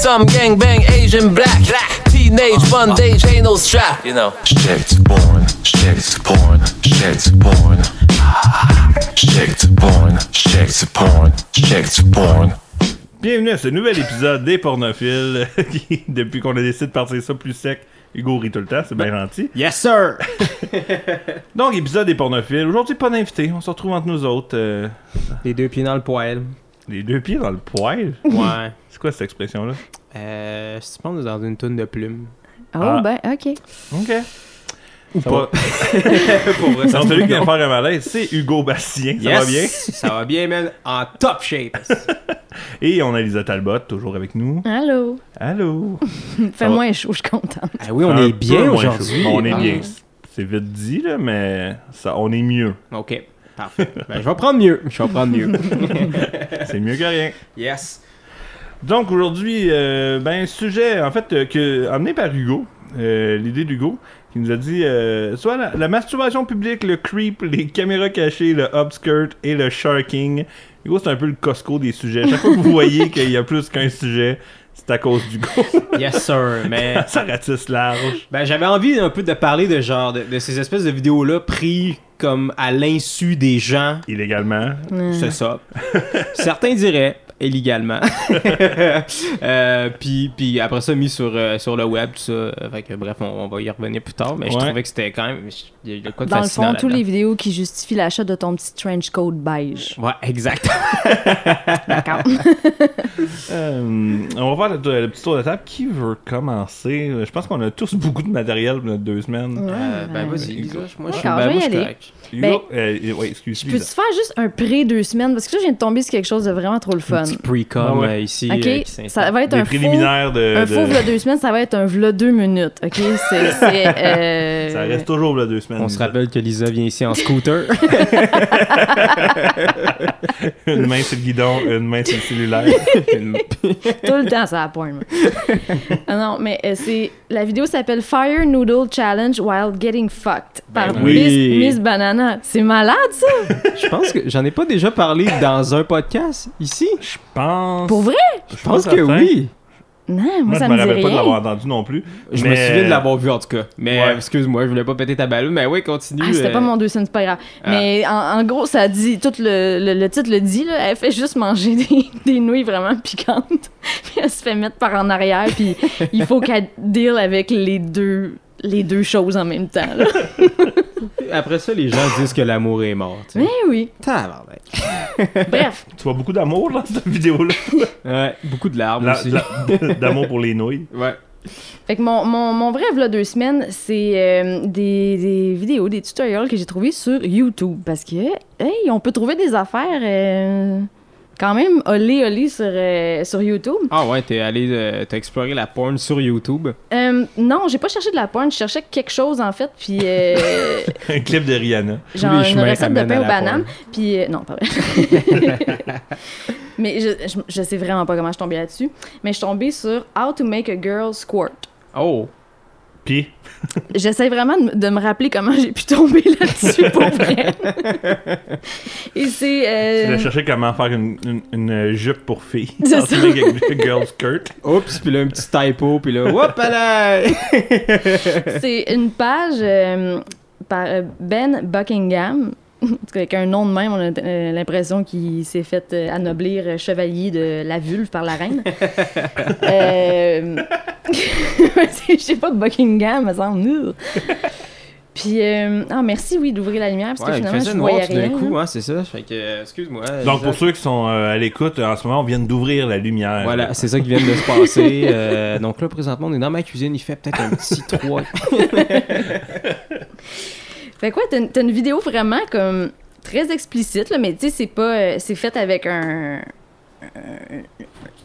Some gang bang Asian black. Teenage bondage ain't no strap. You know. Shit porn, shit porn, shit porn. Shit porn, shit porn, shit porn. Bienvenue à ce nouvel épisode des pornophiles. qui, depuis qu'on a décidé de partir ça plus sec, Hugo rit tout le temps, c'est bien gentil. Yes, sir! Donc, épisode des pornophiles. Aujourd'hui, pas d'invité. On se retrouve entre nous autres. euh, Les deux pieds dans le poêle. Les deux pieds dans le poêle? Ouais. C'est quoi cette expression-là? euh, je pense dans une tonne de plumes. Oh, Ah. ben, OK. OK. Ou Ça pas. va. Pour vrai, ça celui qui vient faire un malaise, c'est Hugo Bastien. Ça Yes! va bien? Ça va bien, man. En top shape. Et on a Lisa Talbot, toujours avec nous. Allô? Allô? Fait va? moins chaud, je suis contente. Ah oui, on Un est bien aujourd'hui. chaud. On est Ah. bien. C'est vite dit, là, mais ça, on est mieux. Ok, parfait. Ben, je vais prendre mieux. Je vais prendre mieux. C'est mieux que rien. yes. Donc aujourd'hui, euh, ben sujet en fait euh, que amené par Hugo, euh, l'idée d'Hugo, qui nous a dit euh, soit la, la masturbation publique, le creep, les caméras cachées, le upskirt et le sharking. Hugo c'est un peu le Costco des sujets. Chaque fois que vous voyez qu'il y a plus qu'un sujet, c'est à cause d'Hugo. Yes, sir. Mais Ça ratisse large. ben, j'avais envie un peu de parler de genre de, de ces espèces de vidéos-là prises comme à l'insu des gens. Illégalement. C'est ça. Certains diraient illégalement. euh, puis, puis après ça, mis sur, euh, sur le web, tout ça. Euh, Fait que, bref, on, on va y revenir plus tard. Mais je Ouais. trouvais que c'était quand même. Il y a quoi de Dans le fond, tous les vidéos qui justifient l'achat de ton petit trench coat beige. Ouais, exact. D'accord. Euh, on va faire le, le petit tour de table. Qui veut commencer? Je pense qu'on a tous beaucoup de matériel pour notre deux semaines. Euh, ben, Ouais. vas-y, Lisa. Moi, je suis ben, moi, correct. Hugo, euh, ouais, excuse Peux-tu faire juste un pré deux semaines? Parce que là, je viens de tomber sur quelque chose de vraiment trop le Un fun. Petit pre-com Ah ouais. euh, ici. Euh, qui ça va être Des un faux... préliminaires de. Un de- faux v'là deux semaines, ça va être un v'là deux minutes, OK? Euh, Ça reste toujours là deux semaines. On se rappelle que Lisa vient ici en scooter. une main sur le guidon, une main sur le cellulaire. Tout le temps, ça à point, moi. ah non, mais euh, c'est... La vidéo s'appelle Fire Noodle Challenge While Getting Fucked par Ben oui. Miss, Miss Banana. C'est malade, ça? Je pense que j'en ai pas déjà parlé dans un podcast ici. Je pense. Pour vrai? Je pense que certain. oui. Non, moi, Moi, ça je me rappelle pas de l'avoir entendu non plus. Je Mais- me souviens de l'avoir vu en tout cas. Mais Ouais. euh, excuse-moi, je voulais pas péter ta balle. Mais oui, continue. Ah, c'était euh, pas mon deux semaines, c'est pas grave. Ah. Mais en, en gros, ça dit, tout le, le, le titre le dit, là, elle fait juste manger des, des nouilles vraiment piquantes. puis elle se fait mettre par en arrière, puis il faut qu'elle deal avec les deux, les deux choses en même temps. Là. Après ça, les gens disent que l'amour est mort. tu sais. Mais oui. Bref, Tu vois beaucoup d'amour dans cette vidéo-là? Ouais, beaucoup de larmes La- aussi. la- D'amour pour les nouilles. Ouais. fait que mon, mon, mon vrai vlog deux semaines, c'est euh, des, des vidéos, des tutoriels que j'ai trouvés sur YouTube. Parce que, hey, on peut trouver des affaires euh, quand même olé olé sur, euh, sur YouTube. Ah ouais, t'es allé, euh, t'as exploré la porn sur YouTube. Euh, non, j'ai pas cherché de la porn, je cherchais quelque chose en fait, puis euh, Un clip de Rihanna. genre les une recette de pain aux bananes, puis euh, non, pas vrai. Mais je, je, je sais vraiment pas comment je suis tombée là-dessus, mais je suis tombée sur How to make a girl squirt. Oh. Puis, J'essaie vraiment de, de me rappeler comment j'ai pu tomber là-dessus pour vrai. Et c'est tu euh, vas chercher comment faire une, une, une jupe pour fille. C'est ça. une girl skirt. Oups, puis là, un petit typo, puis là, hop là! c'est une page euh, par euh, Ben Buckingham. En tout cas, avec un nom de même, on a euh, l'impression qu'il s'est fait euh, anoblir euh, chevalier de la vulve par la reine. euh... Je sais pas de Buckingham, me semble. Puis, euh... ah, merci, oui, d'ouvrir la lumière, parce que Ouais, finalement, je voyais rien. coup, hein, c'est ça. Fait que, euh, excuse-moi. Donc, pour ceux qui sont euh, à l'écoute, en ce moment, on vient d'ouvrir la lumière. Voilà, c'est ça qui vient de se passer. Euh, donc là, présentement, on est dans ma cuisine. Il fait peut-être un petit 3. Fait quoi, t'as une- t'as une vidéo vraiment comme très explicite, là, mais tu sais, c'est pas. euh, c'est fait avec un, un-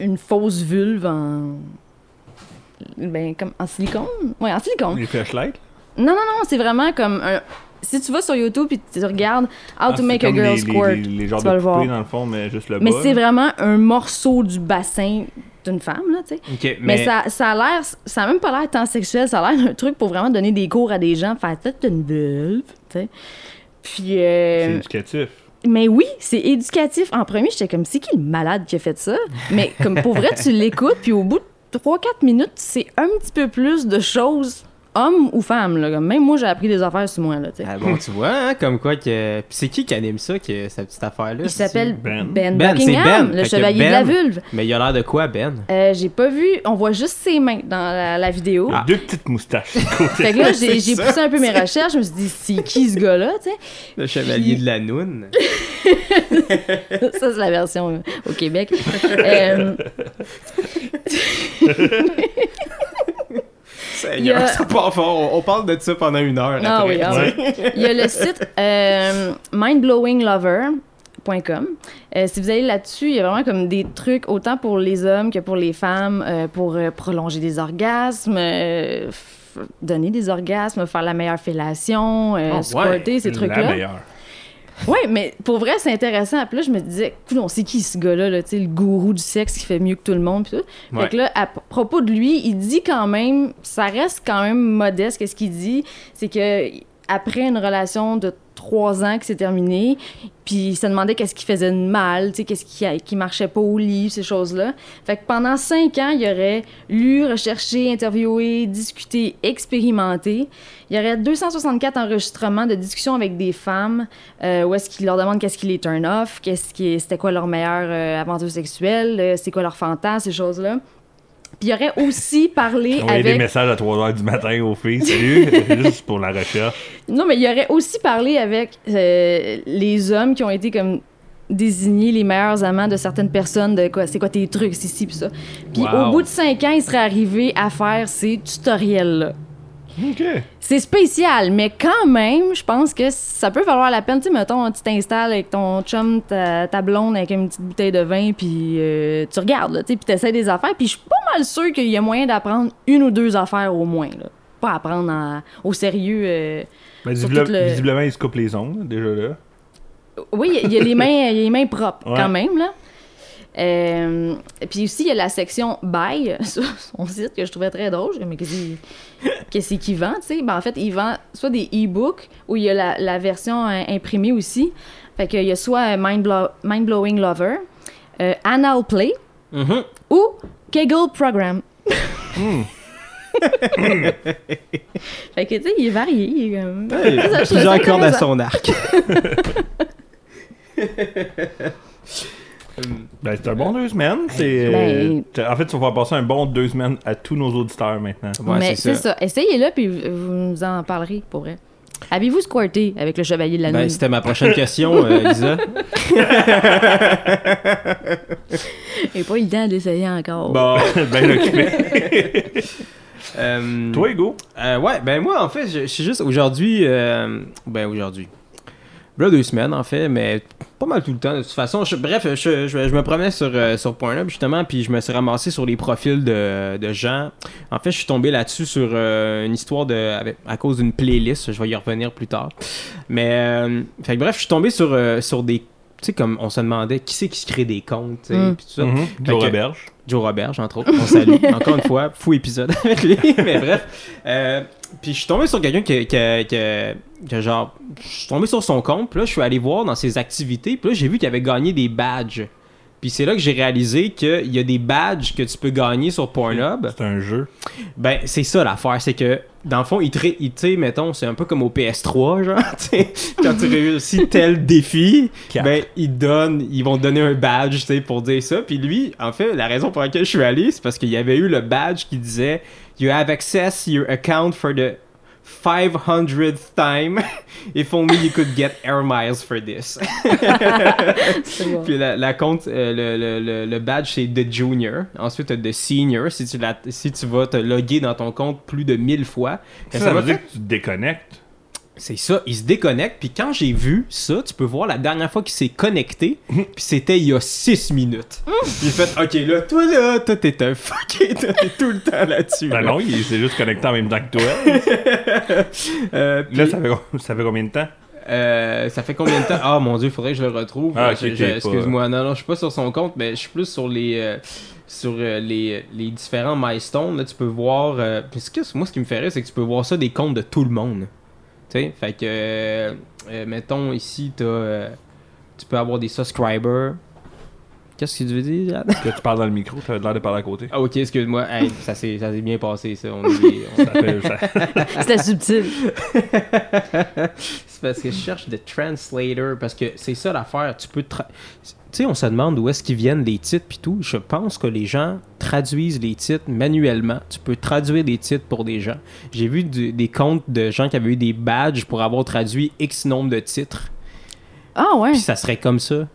Une fausse vulve en. Ben, comme en silicone? Ouais, en silicone. Les flashlights? Non, non, non, c'est vraiment comme un. Si tu vas sur YouTube et tu regardes How Ah, to make a girl les, squirt, Les, les, les genres tu vas de le voir. poupées, dans le fond, mais juste le mais bas. c'est vraiment un morceau du bassin d'une femme, là, tu sais. Mais, Mais, ça, ça a l'air, ça a même pas l'air tant sexuel, ça a l'air d'un truc pour vraiment donner des cours à des gens, faire peut-être une vulve, tu sais. Puis, euh, C'est éducatif. mais oui, c'est éducatif. En premier, j'étais comme, c'est qui le malade qui a fait ça? Mais comme pour vrai, tu l'écoutes, puis au bout de 3-4 minutes, c'est un petit peu plus de choses, homme ou femme. Là. Comme Même moi, j'ai appris des affaires sur moi. Là. Ah bon, tu vois, hein, comme quoi que. Puis c'est qui qui anime ça, que, cette petite affaire-là? Il c'est- s'appelle Ben? Ben, Ben, c'est Buckingham, Ben. le chevalier de la Ben- vulve. Mais il a l'air de quoi, Ben? Euh, j'ai pas vu, on voit juste ses mains dans la, la vidéo. Deux petites moustaches. Fait que là, j'ai poussé un peu mes recherches, je me suis dit, c'est qui ce gars-là, tu sais? Le chevalier de la Noune. Ça, c'est la version euh, au Québec. Euh, Seigneur, Il y a- ça part fort. On, on parle de ça pendant une heure. ah après. oui, ah oui. Il y a le site euh, mindblowinglover.com. Euh, si vous allez là-dessus, il y a vraiment comme des trucs autant pour les hommes que pour les femmes, euh, pour euh, prolonger des orgasmes, euh, donner des orgasmes, faire la meilleure fellation, euh, Oh, ouais. squirter, ces La trucs-là. Oui, mais pour vrai, c'est intéressant. Puis là, je me disais, on sait qui ce gars-là, là, le gourou du sexe qui fait mieux que tout le monde. Puis tout. Ouais. Fait que là, à propos de lui, il dit quand même, ça reste quand même modeste. Qu'est-ce qu'il dit? C'est que après une relation de trois ans qui s'est terminée, puis il se demandait qu'est-ce qui faisait de mal, qu'est-ce qui, qui marchait pas au lit, ces choses-là. Fait que pendant cinq ans, il aurait lu, recherché, interviewé, discuté, expérimenté. Il y aurait 264 enregistrements de discussions avec des femmes euh, où est-ce qu'il leur demande qu'est-ce qui les turn off, qu'est-ce qui c'était quoi leur meilleure euh, aventure sexuelle, euh, c'est quoi leur fantasme, ces choses-là. Puis il aurait aussi parlé des avec messages à 3h du matin aux filles. Salut, juste pour la recherche. Non, mais il aurait aussi parlé avec euh, les hommes qui ont été comme désignés les meilleurs amants de certaines personnes de quoi c'est quoi tes trucs c'est ci puis ça. Puis Wow. au bout de cinq ans, il serait arrivé à faire ces tutoriels C'est spécial, mais quand même, je pense que ça peut valoir la peine. Tu sais, mettons, tu t'installes avec ton chum, ta, ta blonde, avec une petite bouteille de vin, puis euh, tu regardes, là, tu puis t'essaies des affaires. Puis je suis pas mal sûre qu'il y a moyen d'apprendre une ou deux affaires au moins, là. Pas apprendre en- au sérieux. euh. Ben, visiblement, le- visiblement, il se coupe les ongles, déjà là. Oui, il y a les mains, il y a les mains propres Ouais. quand même, là. Euh, puis aussi, il y a la section sur son site que je trouvais très drôle. Mais qu'est-ce qu'il vend, tu sais? Ben, en fait, il vend soit des e-books ou il y a la, la version euh, imprimée aussi. Fait qu'il y a soit euh, Mindblow- Mind-Blowing Lover, euh, Anal Play Mhm. ou Kegel Program. fait que, tu sais, il est varié. Il est comme... Ça, plusieurs cordes à son arc. Ben, c'est un bon deux semaines. C'est, Ben- en fait, vas faire passer un bon deux semaines à tous nos auditeurs maintenant. Ouais, Mais c'est c'est ça. Essayez-le, puis vous nous en parlerez, pour vrai. Avez-vous squirté avec le chevalier de la Ben, nuit? c'était ma prochaine question, euh, Lisa. J'ai pas eu le temps d'essayer encore. Bon. ben occupé. Euh, Toi, Hugo? euh, ouais, ben moi, en fait, je je suis juste aujourd'hui. euh, ben aujourd'hui. Là, deux semaines, en fait, mais pas mal tout le temps, de toute façon. Bref, je, me promenais sur, euh, sur justement, puis je me suis ramassé sur les profils de, de gens. En fait, je suis tombé là-dessus sur euh, une histoire de. à cause d'une playlist, je vais y revenir plus tard. Mais, euh, bref, je suis tombé sur, euh, sur des. Tu sais, comme on se demandait qui c'est qui se crée des comptes, tu sais, Mm. tout ça. Mhm. Joe que- Roberge. Joe Roberge, entre autres. On salue. Encore une fois, fou épisode avec lui. Mais bref. Euh, puis je suis tombé sur quelqu'un qui, qui, qui, qui, genre. Je suis tombé sur son compte. Puis là, je suis allé voir dans ses activités. Puis là, j'ai vu qu'il avait gagné des badges. Puis c'est là que j'ai réalisé qu'il y a des badges que tu peux gagner sur Pornhub. C'est un jeu. Ben, c'est ça l'affaire, c'est que dans le fond, ils te, mettons, c'est un peu comme au PS3, genre, quand tu réussis tel défi, ben, ils donnent, ils vont te donner un badge, tu sais, pour dire ça. Puis lui, en fait, la raison pour laquelle je suis allé, c'est parce qu'il y avait eu le badge qui disait You have access your account for the 500th time. If only you could get air miles for this. Bon. Puis la, la compte, euh, le, le, le, le badge, c'est The Junior. Ensuite, The Senior. Si tu, la- si tu vas te loguer dans ton compte plus de 1000 fois. Ça, Ça veut dire que tu te déconnectes. C'est ça, il se déconnecte. Puis quand j'ai vu ça, tu peux voir la dernière fois qu'il s'est connecté. Puis c'était il y a 6 minutes. J'ai fait, ok, là, toi là, toi t'es un fucké. Toi t'es tout le temps là-dessus. Ben là. non, il s'est juste connecté en même temps que toi. Euh, puis, Là, ça fait, ça fait combien de temps? euh, ça fait combien de temps? Ah mon dieu, il faudrait que je le retrouve. Ah, Excuse-moi, non, non, je suis pas sur son compte, mais je suis plus sur les. euh, sur euh, les, les différents milestones, là, tu peux voir. euh, puis ce que- moi, ce qui me fait rire, c'est que tu peux voir ça des comptes de tout le monde. Fait que. euh, euh, mettons ici, t'as, euh, tu peux avoir des subscribers. Qu'est-ce que tu veux dire, Yann? Que tu parles dans le micro, t'avais l'air de parler à côté. Ah, ok, excuse-moi. Hey, ça s'est ça s'est bien passé, ça. On est- C'était subtil. C'est parce que je cherche de translator, parce que c'est ça l'affaire. Tu peux. tra- Tu sais, on se demande d'où est-ce qu'ils viennent les titres puis tout. Je pense que les gens traduisent les titres manuellement. Tu peux traduire des titres pour des gens. J'ai vu du- des comptes de gens qui avaient eu des badges pour avoir traduit X nombre de titres. Ah ouais. Puis ça serait comme ça.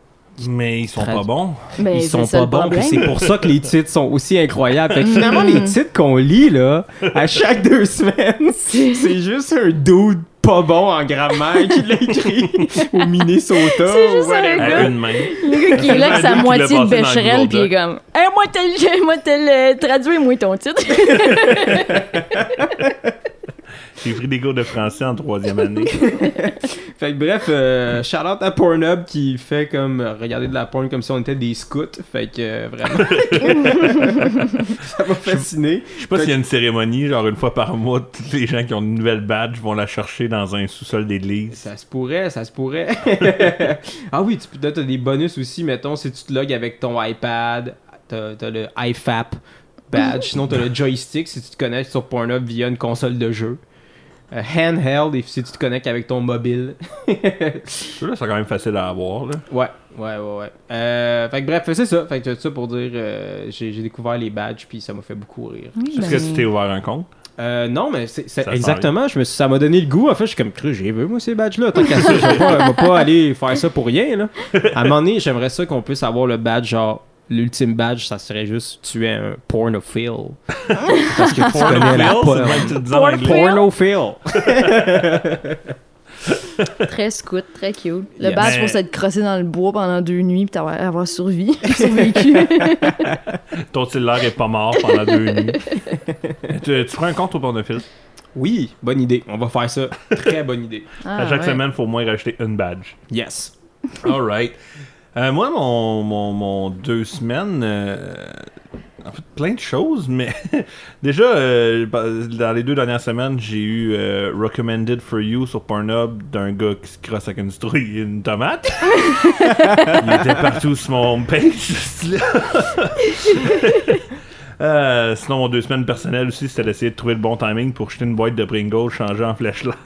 Mais ils sont pas bons. Ils sont pas bons, c'est pour ça que les titres sont aussi incroyables. Fait que finalement, les titres qu'on lit, là, à chaque deux semaines, c'est juste un dude pas bon en grammaire qui l'a écrit au Minnesota. C'est juste un À gars. une main. Le gars qui est là avec Un sa moitié de Google puis il est comme Hey, moi, t'as moi, t'as le traduit, moi, ton titre. J'ai pris des cours de français en troisième année. Fait que bref, euh, shout out à Pornhub qui fait comme euh, regarder de la porn comme si on était des scouts. Fait que euh, vraiment. ça m'a fasciné. Je sais pas s'il y a une cérémonie, genre une fois par mois, tous les gens qui ont une nouvelle badge vont la chercher dans un sous-sol d'église. Ça se pourrait, ça se pourrait. ah oui, tu peux t'as des bonus aussi, mettons, si tu te logs avec ton iPad, t'as as le IFAP badge, sinon t'as le joystick si tu te connectes sur Pornhub via une console de jeu. Euh, handheld, et si tu te connectes avec ton mobile. Ceux-là, c'est quand même facile à avoir. Là. Ouais, ouais, ouais, ouais. Euh, fait que bref, c'est ça. Fait que tout ça pour dire, euh, j'ai découvert les badges, puis ça m'a fait beaucoup rire. Est-ce que tu t'es ouvert un compte? Euh, non, mais c'est c'est- Ça exactement. Je me suis- ça m'a donné le goût. En fait, je suis comme cru, j'ai vu moi ces badges-là. Tant qu'à ça, je vais pas, je vais pas aller faire ça pour rien. Là. À un moment donné, j'aimerais ça qu'on puisse avoir le badge genre. L'ultime badge, ça serait juste tu es un pornophile. Parce que Pornophile, porn. c'est le même que tu le dis en anglais. Pornophile. Très scout, très cute. Le Yes. badge pour s'être crossé dans le bois pendant deux nuits puis avoir, avoir survécu. survécu. Ton cellulaire est pas mort pendant deux nuits. tu, tu prends un compte au pornophile? Oui, bonne idée. On va faire ça. Très bonne idée. Ah, à chaque ouais. semaine, il faut au moins rajouter une badge. Yes. Alright. Euh, moi, mon, mon, deux semaines, euh, en fait, plein de choses, mais déjà, euh, dans les deux dernières semaines, j'ai eu euh, Recommended for You sur Pornhub d'un gars qui se crosse avec une citrouille et une tomate. Il était partout sur mon homepage, Euh, sinon, mon deux semaines personnelles aussi, c'était d'essayer de trouver le bon timing pour jeter une boîte de Pringles changée en flashlight.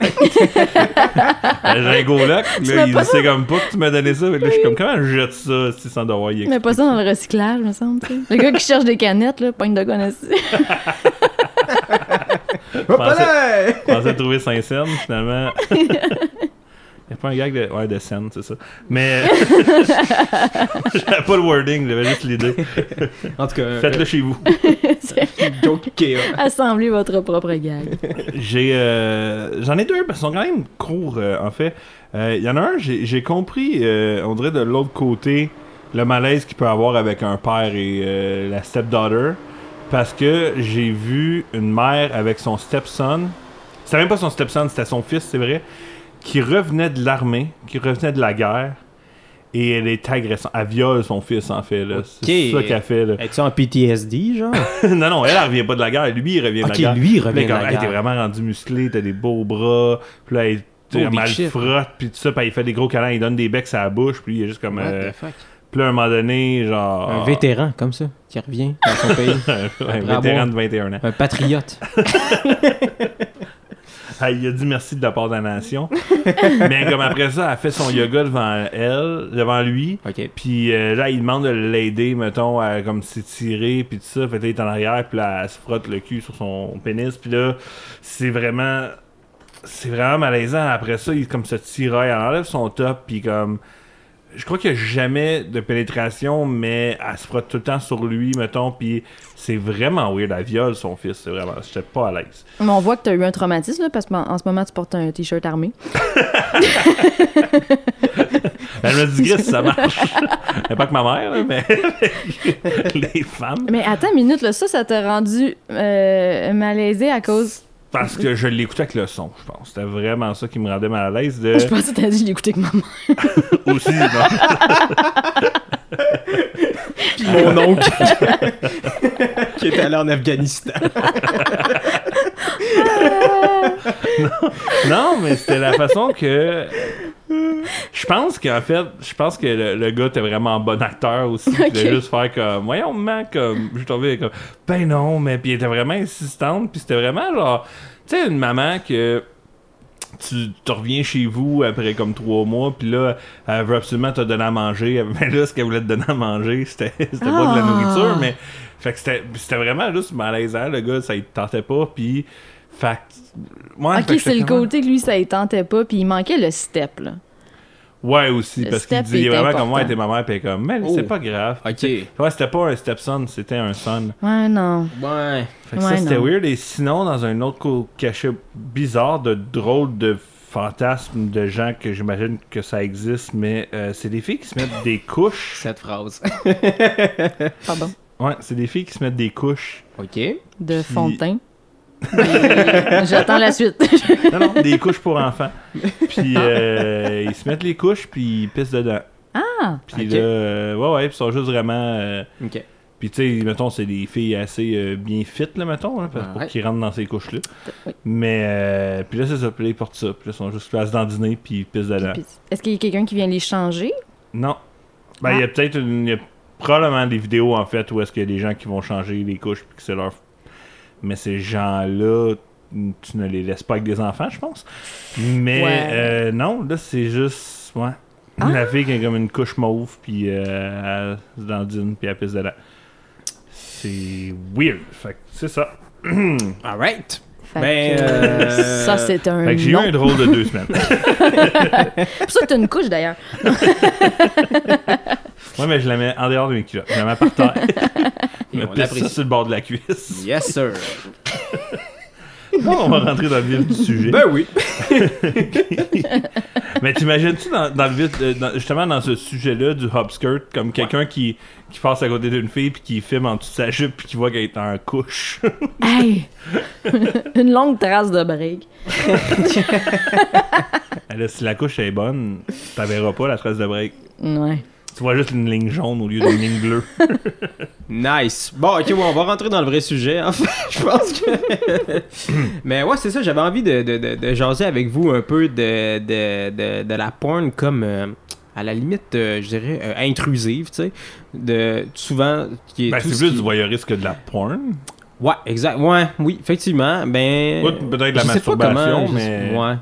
Euh, J'ai un goloc, là, il sait comme pas que tu m'as donné ça. Que là, je suis comme, comment je jette ça si sans devoir y Mais pas ça dans le recyclage, me semble. Le gars qui cherche des canettes, là, pogne de là! Je pensais trouver Saint-Saëns, finalement. Il n'y a pas un gag de. Ouais, de scène, c'est ça. Mais. J'avais pas le wording, j'avais juste l'idée. En tout cas, Faites-le chez vous. euh, joke Ikea. Assemblez votre propre gag. J'ai. euh, J'en ai deux, parce qu'ils sont quand même courts, euh, en fait. Euh, Il y en a un, j'ai j'ai compris, euh, on dirait de l'autre côté, le malaise qu'il peut avoir avec un père et euh, la stepdaughter. Parce que j'ai vu une mère avec son stepson. C'était même pas son stepson, c'était son fils, c'est vrai. Qui revenait de l'armée, qui revenait de la guerre. Et elle est agressante. Elle viole son fils, en fait. là. C'est ça qu'elle fait. Là. Es-tu en PTSD, genre? non, non, elle, elle revient pas de la guerre. Lui, il revient de la guerre. lui, il là, revient de la hey, t'es guerre. vraiment rendu musclé, t'as des beaux bras. Puis là, Oh, big mal shit. frotte, puis tout ça. Puis il fait des gros câlins, il donne des becs à la bouche. Puis il est juste comme. What euh, the fuck? puis là, à un moment donné, genre. Un vétéran, comme ça, qui revient dans son pays. un vétéran de 21 ans. Un patriote. Il a dit merci de la part de la nation. Mais comme après ça, elle a fait son yoga devant elle, devant lui. Puis euh, là, il demande de l'aider, mettons, à comme s'étirer, puis tout ça. Fait que là, il est en arrière, puis là, elle se frotte le cul sur son pénis. Puis là, c'est vraiment... C'est vraiment malaisant. Après ça, il comme se tiraille, elle enlève son top, puis comme... Je crois qu'il n'y a jamais de pénétration, mais elle se frotte tout le temps sur lui, mettons, puis c'est vraiment weird. Elle viole son fils, c'est vraiment... J'étais pas à l'aise. Mais on voit que t'as eu un traumatisme, là, parce qu'en en ce moment, tu portes un t-shirt armé. Elle me dit, Gris, ça marche. Mais pas que ma mère, là, mais les femmes. Mais attends une minute, là, ça, ça t'a rendu euh, malaisé à cause. Parce que je l'écoutais avec le son, je pense. C'était vraiment ça qui me rendait mal à l'aise. De... Je pensais que t'as dit je l'écoutais avec maman. Aussi, non? Mon oncle. qui est allé en Afghanistan. non, mais c'était la façon que je pense qu'en fait, je pense que le, le gars était vraiment un bon acteur aussi. Il voulait juste faire comme, voyons, man, comme, je suis tombé comme, ben non, mais puis il était vraiment insistante, puis c'était vraiment genre, tu sais, une maman que tu, reviens chez vous après comme trois mois, puis là, elle veut absolument te donner à manger. Mais là, ce qu'elle voulait te donner à manger, c'était pas de la Ah. nourriture, mais fait que c'était vraiment juste malaisant, le gars, ça il tentait pas, puis fait ouais, fait Ok, que c'est le côté que lui, ça ne tentait pas, puis il manquait le step, là. Ouais, aussi, Le parce qu'il dit vraiment comme important. moi, était ma mère, puis elle est comme, mais Oh. c'est pas grave. Ok. Ouais, c'était pas un stepson, c'était un son. Ouais, non. Ouais. Fait que Ouais, ça, c'était weird. Et sinon, dans un autre cachet bizarre de drôles de fantasmes de gens que j'imagine que ça existe, mais euh, c'est des filles qui se mettent des couches. Cette phrase. Pardon? Ouais, c'est des filles qui se mettent des couches. ok. De fond de teint. J'attends la suite. Non, non, des couches pour enfants. Puis euh, ils se mettent les couches, puis ils pissent dedans. Ah! Puis là, euh, ouais, ouais, puis ils sont juste vraiment. euh, Ok. Puis tu sais, mettons, c'est des filles assez euh, bien fit, là, mettons, hein, parce- pour Ouais. qu'ils rentrent dans ces couches-là. Oui. Mais, euh, puis là, c'est ça, puis là, ils portent ça. Puis là, ils sont juste là à se dandiner, puis ils pissent dedans. Est-ce qu'il y a quelqu'un qui vient les changer? Non. Ben, il y a peut-être une. il y a probablement des vidéos, en fait, où est-ce qu'il y a des gens qui vont changer les couches, puis que c'est leur. Mais ces gens-là, tu ne les laisses pas avec des enfants, je pense. Mais, Ouais. euh, non, là, c'est juste. Ouais. Ah. La fille qui a comme une couche mauve, puis euh, elle se dandine, puis elle pisse dedans. C'est weird. Fait que c'est ça. Alright. Fait Ben, que, euh, Ça, c'est un. Fait que j'ai eu un drôle de deux semaines. C'est pour ça que t'as une couche, d'ailleurs. Ouais, mais je la mets en dehors de mes culottes. Je la mets par terre. Je Et me on pisse ça l'apprécie. sur le bord de la cuisse. Yes, sir. Bon, on va rentrer dans le vif du sujet. ben oui. Mais t'imagines-tu dans, dans le vif, euh, dans- justement dans ce sujet-là du hopskirt, comme quelqu'un qui, qui passe à côté d'une fille puis qui filme en dessous de sa jupe puis qui voit qu'elle est en couche? Hey! une longue trace de. Et là, si la couche est bonne, t'en verras pas la trace de break. Ouais. Tu vois juste une ligne jaune au lieu d'une ligne bleue. Nice. Bon, ok, ouais, on va rentrer dans le vrai sujet. En fait, je pense que. Mais ouais, c'est ça. J'avais envie de, de, de, de jaser avec vous un peu de, de, de, de la porn comme. euh, à la limite, euh, je dirais, euh, intrusive, tu sais. De, souvent, qui est Ben, c'est ce plus qui- du voyeurisme que de la porn. Ouais, exact. Ouais, oui, effectivement. Ben. Ouais, peut-être de la masturbation, comment, mais. Ouais.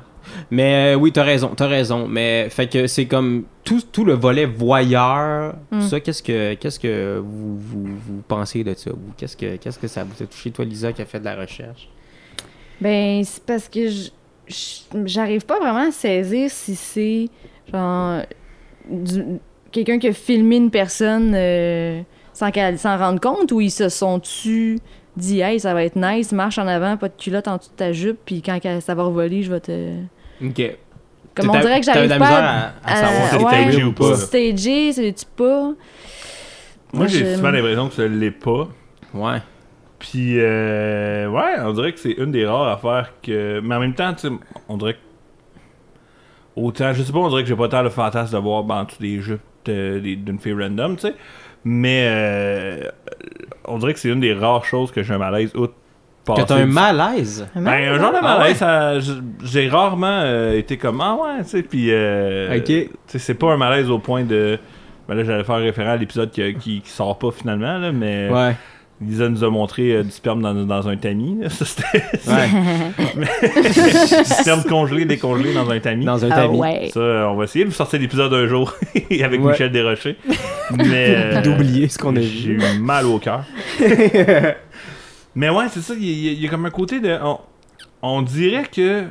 Mais euh, oui, t'as raison, t'as raison. Mais fait que c'est comme tout, tout le volet voyeur, Mm. ça, qu'est-ce que qu'est-ce que vous, vous, vous pensez de ça? Qu'est-ce que qu'est-ce que ça vous a touché, toi, Lisa, qui a fait de la recherche? Ben, c'est parce que j'arrive pas vraiment à saisir si c'est genre quelqu'un qui a filmé une personne euh, sans qu'elle s'en rende compte ou ils se sont-tu dit hey ça va être nice marche en avant pas de culotte en dessous de ta jupe puis quand ça va revoler je vais te Ok. comme on dirait que j'arrive pas à, à- à savoir si c'est ouais, stagé ou pas. stagé c'est-tu pas? Moi, j'ai je- souvent l'impression que ça l'est pas. Ouais. Puis, euh, ouais, on dirait que c'est une des rares affaires que. Mais en même temps, tu sais, on dirait que. Autant, je sais pas, on dirait que j'ai pas tant le fantasme de voir ben, en dessous des jupes de- des- d'une fille random, tu sais. Mais, euh, on dirait que c'est une des rares choses que j'ai un malaise. Outre Que t'as un du- malaise. Ben, un genre de Ah malaise, ça- j'ai rarement euh, été comme Ah ouais, tu sais, puis. euh, Ok. tu sais, c'est pas un malaise au point de. Ben là, j'allais faire référent à l'épisode qui, qui, qui sort pas finalement, là, mais. Ouais. Lisa nous a montré euh, du sperme dans, dans un tamis. là. Ça, c'était Ouais. du sperme congelé, décongelé dans un tamis. Dans un ah tamis. ouais Ça, on va essayer de vous sortir l'épisode un jour avec Ouais. Michel Desrochers. Mais euh, D'oublier ce qu'on a J'ai eu mal au cœur. Mais ouais, c'est ça. Il y, a- il y a comme un côté de. On, on dirait que.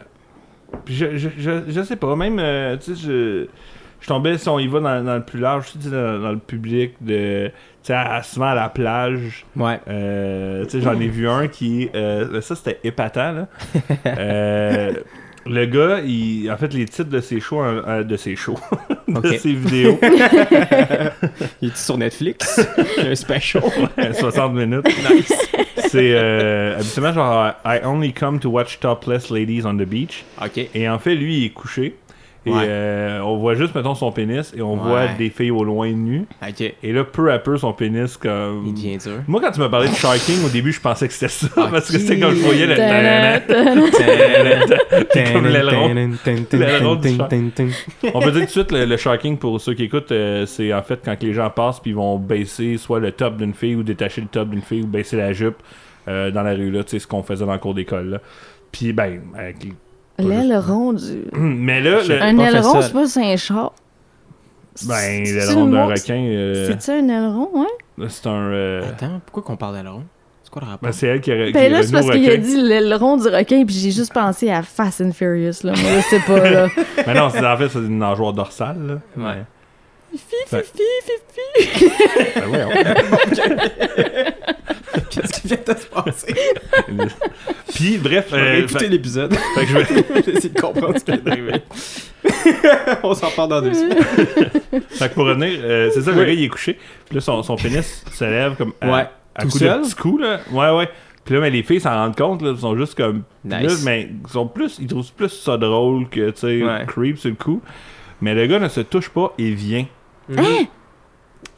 puis Je, je, je, je sais pas, même. euh, tu sais, je. Je tombais, si on y va dans, dans le plus large, tu sais, dans, dans le public, de, tu sais, à- souvent à la plage, Ouais. euh, tu sais, j'en ai vu un qui. euh, ça, c'était épatant, là. Euh, le gars, il, en fait, les titres de ses shows, euh, de ses shows, de ses vidéos, Il est sur Netflix. Il y a un special. 60 minutes. C'est euh, habituellement genre I only come to watch topless ladies on the beach. Ok. Et en fait, lui, il est couché. Et Ouais. euh, on voit juste, mettons, son pénis et on Ouais. voit des filles au loin nues. Ok. Et là, peu à peu, son pénis, comme. Il devient dur. Moi, quand tu m'as parlé de Sharking, au début, je pensais que c'était ça. Parce que c'était comme je voyais le. Comme l'aileron. On peut dire tout de suite, le, le sharking, pour ceux qui écoutent, euh, c'est en fait quand les gens passent puis ils vont baisser soit le top d'une fille ou détacher le top d'une fille ou baisser la jupe euh, dans la rue, là, tu sais, ce qu'on faisait dans le cours d'école. là. Puis, ben, avec les- L'aileron du. Mais là, le- Un aileron, ça. c'est pas c'est un chat. ben, l'aileron le d'un requin, euh, C'est-tu un aileron, ouais? c'est un. euh, Attends, pourquoi qu'on parle d'aileron? C'est quoi le rapport? ben, c'est elle qui a. qui Ben a là, c'est parce qu'il a dit l'aileron du requin, puis j'ai juste pensé à Fast and Furious, là. Moi, je sais pas, là. Mais non, c'est- en fait, c'est une nageoire dorsale. Là. Ouais. Fifi, fifi, fifi. Ben, voyons. Qu'est-ce qui vient de se passer? Puis, bref. Euh, l'épisode. fait que je vais- essayer de comprendre ce qui est arrivé. On s'en parle dans deux semaines. Fait que pour revenir, euh, c'est ça, le gars il est couché. Puis là, son, son pénis se lève comme à, Ouais. à Tout coup seul? de petits coups, là. Ouais, ouais. Puis là, mais les filles s'en rendent compte, là. Ils sont juste comme. Nice. Là, mais ils sont plus. Ils trouvent plus ça drôle que, tu sais, Ouais. creep sur le coup. Mais le gars ne se touche pas et vient. Hein?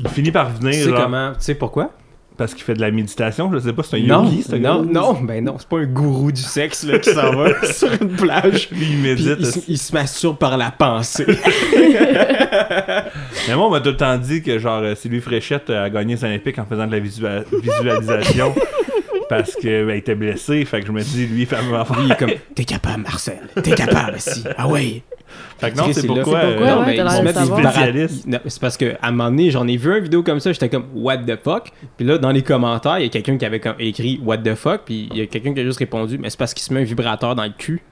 Il finit par Tu venir, sais genre, comment? Tu sais pourquoi? Parce qu'il fait de la méditation. Je sais pas, c'est un Non, yogi, ce non, gars. non, ben non, c'est pas un gourou du sexe là, qui s'en va sur une plage. Lui, il Puis médite. il, se- il se masturbe par la pensée. Mais moi, on m'a tout le temps dit que, genre, euh, Sylvie Fréchette a gagné ses Olympiques en faisant de la visua- visualisation. parce que ben, il était blessé. Fait que je me dis, lui. Lui, il est comme T'es capable, Marcel. T'es capable, si. Ah ouais. Fait que non, c'est pourquoi. C'est pourquoi, euh, ouais, mais Spécialiste. C'est parce que à un moment donné, j'en ai vu une vidéo comme ça, j'étais comme What the fuck? Puis là, dans les commentaires, il y a quelqu'un qui avait comme écrit What the fuck? Puis il y a quelqu'un qui a juste répondu Mais c'est parce qu'il se met un vibrateur dans le cul.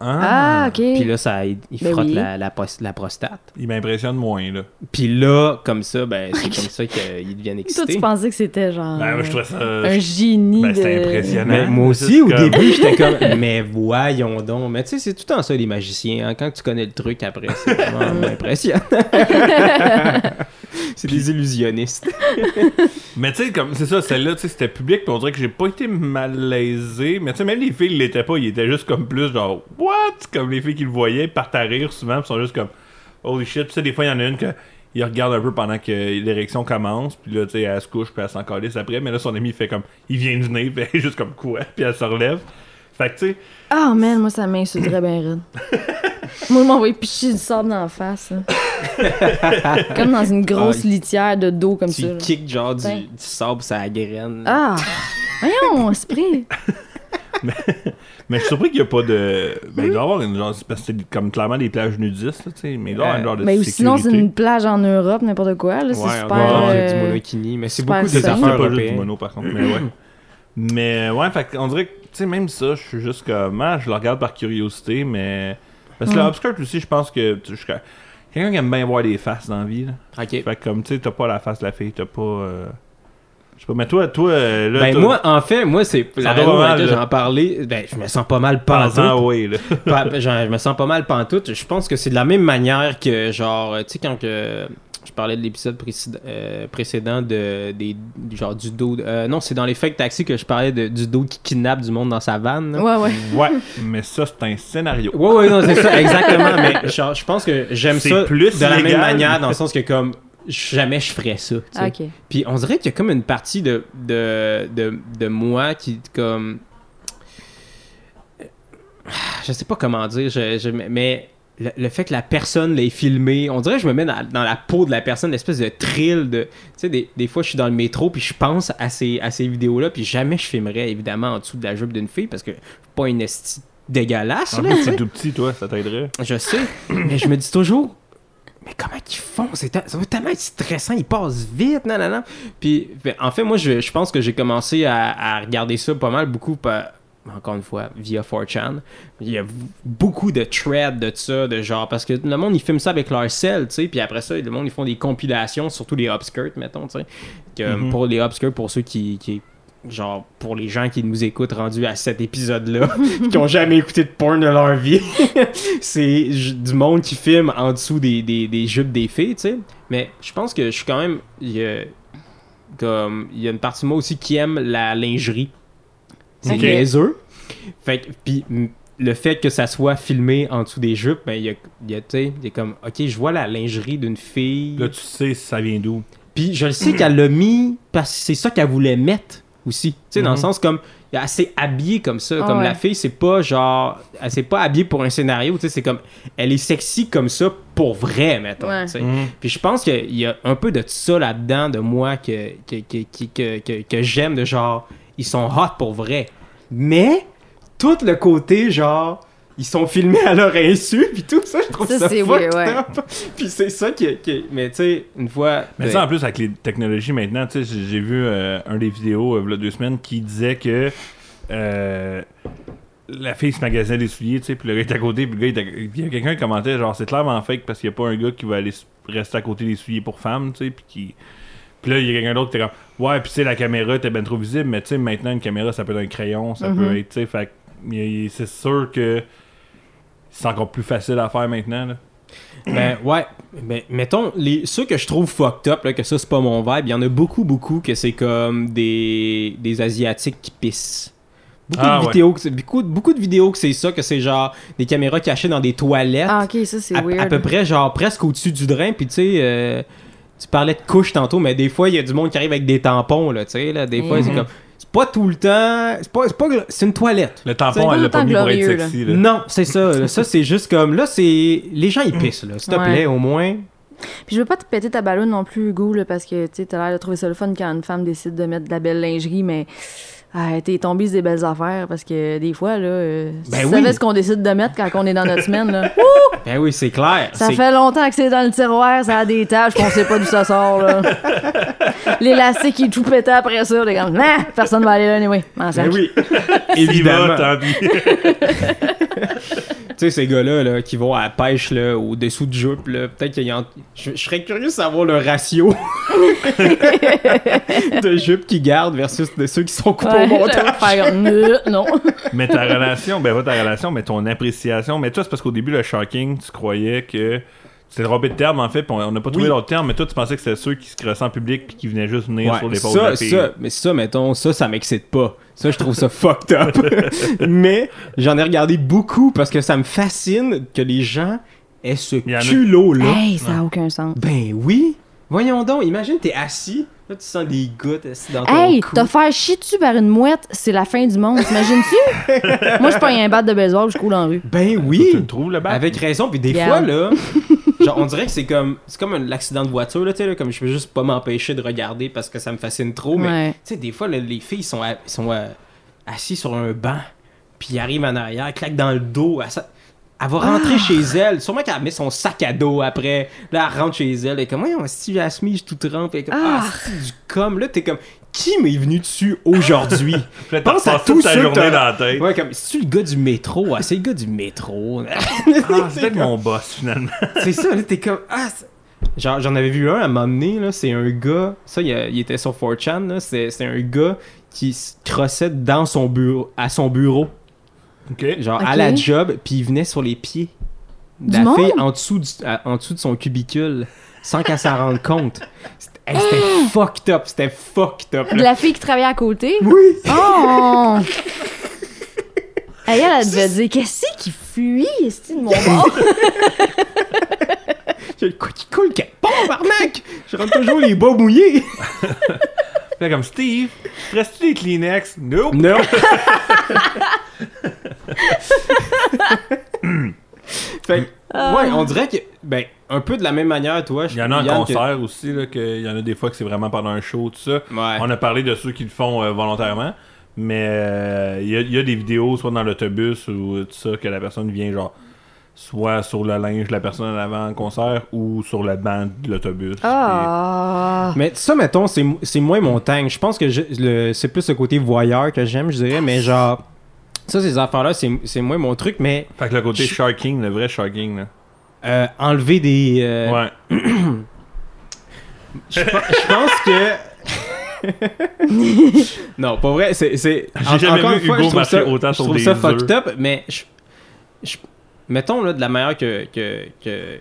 Ah, ok. Puis là, ça, il, il Ben frotte oui. la, la, prostate. Il m'impressionne moins, là. Puis là, comme ça, ben, c'est comme ça qu'ils deviennent Toi, excités. tu pensais que c'était genre. Ben, moi, je trouvais ça. un génie Ben, de. c'était impressionnant. Mais moi aussi, au comme- début, j'étais comme, mais voyons donc. Mais tu sais, c'est tout le temps ça, les magiciens. hein. Quand tu connais le truc après, c'est vraiment impressionnant. C'est des illusionnistes. Mais tu sais, comme c'est ça, celle-là, tu sais, c'était public, puis on dirait que j'ai pas été malaisé. Mais tu sais, même les filles, ils l'étaient pas, ils étaient juste comme plus genre, what? Comme les filles qui le voyaient, partent à rire souvent, puis sont juste comme, holy shit. Puis tu sais, des fois, il y en a une que. Il regarde un peu pendant que l'érection commence, puis là, tu sais, elle se couche, puis elle s'en après. Mais là, son ami, il fait comme, il vient de venir, puis elle est juste comme quoi, puis elle se relève. Fait que, tu sais, Ah, man, moi, ça m'insulterait bien raide. moi, je m'envoie picher du sable dans la face. là. comme dans une grosse Ah, litière de dos comme tu ça. là. kicks genre du, Ouais. du sable sur la graine. Ah! Voyons, esprit! Mais je suis surpris qu'il n'y a pas de. Ben, il doit y avoir une genre. Parce que c'est comme clairement des plages nudistes, là, tu sais. Mais il doit y avoir une genre de. Mais ou sinon, c'est sécurité. une plage en Europe, n'importe quoi. Là, c'est Ouais, super. on va euh, du monokini, mais c'est beaucoup des affaires pas juste du mono par contre, mais ouais. Mais ouais, fait on dirait que, tu sais, même ça, je suis juste comme, ah, je le regarde par curiosité, mais. Parce que le Mm. upskirt aussi, je pense que. tu- je Quelqu'un qui aime bien voir des faces dans la vie, là. Ok. Fait que comme, tu sais, t'as pas la face de la fille, t'as pas. euh, Je sais pas, mais toi, toi, euh, là. Ben toi, moi, en fait, moi, c'est la raison pour laquelle là. j'en parlais. Ben, je me sens pas mal pensant, pantoute. ouais, là. Pas- genre, je me sens pas mal pantoute. Je pense que c'est de la même manière que, genre, tu sais, quand que je parlais de l'épisode précédent, euh, précédent de, des, du genre du dos. euh, non, c'est dans les fake taxi que je parlais de, du dos qui kidnappe du monde dans sa vanne. là. Ouais, ouais. Ouais, mais ça, c'est un scénario. Ouais, ouais, non, c'est ça, exactement. mais genre, je pense que j'aime C'est ça plus de la même manière, dans le sens que, comme, jamais je ferais ça. tu sais. Ok. Puis on dirait qu'il y a comme une partie de, de, de, de moi qui, comme. Je sais pas comment dire, je, je- mais le, le fait que la personne l'ait filmé, on dirait que je me mets dans, dans la peau de la personne, l'espèce de thrill de. Tu sais, des, des fois je suis dans le métro, puis je pense à ces, à ces vidéos-là, puis jamais je filmerais évidemment en dessous de la jupe d'une fille parce que je suis pas une esti dégueulasse, En là, plus, tu sais. c'est tout petit, toi, ça t'aiderait. Je sais, mais je me dis toujours, mais comment ils font? C'est ça va tellement être stressant, ils passent vite, non, non, non. Puis, ben, en fait, moi, je, je pense que j'ai commencé à, à regarder ça pas mal, beaucoup, par- encore une fois, via 4chan. Il y a beaucoup de threads de ça, de genre, parce que le monde, ils filment ça avec leur sel, tu sais, puis après ça, le monde, ils font des compilations, surtout les upskirts, mettons, tu sais. Que, Mhm. Pour les upskirts, pour ceux qui... qui Genre, pour les gens qui nous écoutent rendus à cet épisode-là, qui ont jamais écouté de porn de leur vie, c'est du monde qui filme en dessous des, des, des jupes des filles, tu sais. Mais je pense que je suis quand même. Il y a, comme, il y a une partie de moi aussi qui aime la lingerie. C'est Ok. niaiseux. Fait que, puis, le fait que ça soit filmé en dessous des jupes, ben, il y a, il y a, tu sais, il y a comme, ok, je vois la lingerie d'une fille. Là, tu sais ça vient d'où. Puis je le sais qu'elle l'a mis parce que c'est ça qu'elle voulait mettre aussi. Tu sais, dans le Mhm. sens comme, elle s'est habillée comme ça. Ah comme ouais. la fille, c'est pas genre, elle s'est pas habillée pour un scénario. Tu sais, c'est comme, elle est sexy comme ça pour vrai, mettons. Ouais. Mhm. Puis je pense qu'il y a un peu de ça là-dedans de moi que, que, que, que, que, que- que j'aime, de genre, ils sont hot pour vrai. Mais, tout le côté, genre, ils sont filmés à leur insu, puis tout ça, je trouve Ça, ça, c'est fucked ouais. Puis c'est ça qui, qui- Mais tu sais, une fois... Mais ben, ça, en plus, avec les technologies maintenant, tu sais, j'ai vu euh, un des vidéos, euh, il y a deux semaines, qui disait que euh, la fille se magasinait des souliers, tu sais, puis le gars est à côté, puis le gars, il y a quelqu'un qui commentait, genre, c'est clairement fake parce qu'il n'y a pas un gars qui va aller rester à côté des souliers pour femmes, tu sais, puis qui. Puis là, il y a quelqu'un d'autre qui était comme, ouais, puis tu sais, la caméra était bien trop visible, mais tu sais, maintenant, une caméra, ça peut être un crayon, ça Mhm. peut être, tu sais, fait c'est sûr que c'est encore plus facile à faire maintenant, là. Ben ouais, mais mettons, les, ceux que je trouve fucked up, là, que ça c'est pas mon vibe, il y en a beaucoup, beaucoup que c'est comme des, des Asiatiques qui pissent. Beaucoup, Ah, de ouais. vidéos, que c'est- beaucoup, beaucoup de vidéos que c'est ça, que c'est genre des caméras cachées dans des toilettes. Ah, ok, ça, c'est à, weird. à peu près, genre presque au-dessus du drain, puis tu sais, euh, tu parlais de couches tantôt, mais des fois il y a du monde qui arrive avec des tampons, là, tu sais, là, des fois c'est Mhm. comme. C'est pas tout le temps. C'est pas. C'est, pas, c'est une toilette. Le tampon, elle l'a pas mis pour être glorieux, sexy, là. Non, c'est ça. là. ça, c'est juste comme. Là, c'est. Les gens, ils pissent, là. S'il te Ouais. plaît, au moins. Puis je veux pas te péter ta ballonne non plus, Hugo, là, parce que tu sais, t'as l'air de trouver ça le fun quand une femme décide de mettre de la belle lingerie, mais ah, t'es tombé sur des belles affaires parce que des fois, là, euh, Ben tu oui. savais ce qu'on décide de mettre quand on est dans notre semaine, là. Ben oui, c'est clair. Ça fait longtemps que c'est dans le tiroir, ça a des taches, qu'on sait pas d'où ça sort, là. L'élastique est tout pété après ça, les gars. Ah, personne va aller là, anyway. Ben oui. Évidemment. Tu sais, ces gars-là, là, qui vont à la pêche, là, au-dessous de jupe, là, peut-être qu'il y en... Je, je serais curieux de savoir le ratio de jupes qu'ils gardent versus de ceux qui sont coupés Ouais, au montage. faire non? Mais ta relation, ben pas ta relation, mais ton appréciation. Mais toi, c'est parce qu'au début, le shocking, tu croyais que. C'est trompé de terme en fait, puis on n'a pas trouvé Oui. d'autres termes, mais toi tu pensais que c'était ceux qui se crossaient en public puis qui venaient juste venir Ouais, sur l'épaule de ça, la ça, mais ça, mettons, ça, ça m'excite pas. Ça, je trouve ça fucked up. mais j'en ai regardé beaucoup parce que ça me fascine que les gens aient ce a- culot-là. Hey, ça a aucun sens. Ben oui. Voyons donc, imagine, t'es assis, là, tu sens des gouttes assis dans ton Hey, cou. te faire chier dessus par une mouette, c'est la fin du monde, t'imagines-tu? Moi, je prends un bat de baseball, je coule en rue. Ben Tu oui. le trouves le bac? Avec raison, puis des Yeah. fois, là, genre, on dirait que c'est comme, c'est comme un accident de voiture, là, tu sais, là, comme je peux juste pas m'empêcher de regarder parce que ça me fascine trop, mais Ouais. tu sais, des fois, là, les filles sont, à- sont euh, assis sur un banc, puis ils arrivent en arrière, claquent dans le dos. Elle, elle va rentrer Ah! chez elle. Sûrement qu'elle met son sac à dos après. Là, elle rentre chez elle. Et comme, ouais, si la chemise toute trempe. Et comme, ah, Ah! c'est du com. Là, t'es comme, qui m'est venu dessus aujourd'hui? Pense à toute ta journée dans la tête. ouais, comme, c'est-tu le gars du métro? Ah, c'est le gars du métro. Ah, c'est peut-être mon boss finalement. c'est ça, là, t'es comme, ah, c'est- Genre, j'en avais vu un à un moment donné, là, c'est un gars, ça, il, a- il était sur 4chan, là, c'est c'est un gars qui se crossait dans son bureau, à son bureau, ok. genre à la job, puis il venait sur les pieds la fille en dessous, du- à- en dessous de son cubicule, sans qu'elle s'en rende compte. C'était hey, c'était fucked up, c'était fucked up. De là. la fille qui travaillait à côté? Oui! Oh! Hey, elle, elle devait dire, qu'est-ce qui fuit, est de mon bord? J'ai le coup qui coule quelque part, barnac! Je rentre toujours les bas mouillés! Là, comme Steve, restes-tu des Kleenex? Nope. Non! fait que, ouais, on dirait que, ben, un peu de la même manière, toi. je- Il y en a en que- concert aussi, là, que il y en a des fois que c'est vraiment pendant un show, tout ça. Ouais. On a parlé de ceux qui le font euh, volontairement, mais euh, il y, a- il y a des vidéos, soit dans l'autobus ou tout ça, que la personne vient genre soit sur le linge de la personne en avant en concert ou sur le banc de l'autobus. Ah! Mais ça, mettons, c'est c'est moins mon tank. Je pense que le- c'est plus ce côté voyeur que j'aime, je dirais, mais genre, ça, ces affaires-là, c'est c'est moins mon truc, mais Fait que le côté Je- sharking, le vrai sharking, là. Euh, enlever des. euh, ouais. Je pe- je pense que. non, pas vrai. C'est, c'est... J'ai jamais encore vu fois, Hugo je trouve marcher ça, autant je sur trouve des ça fucked up, mais je, je- mettons là de la manière que, que, que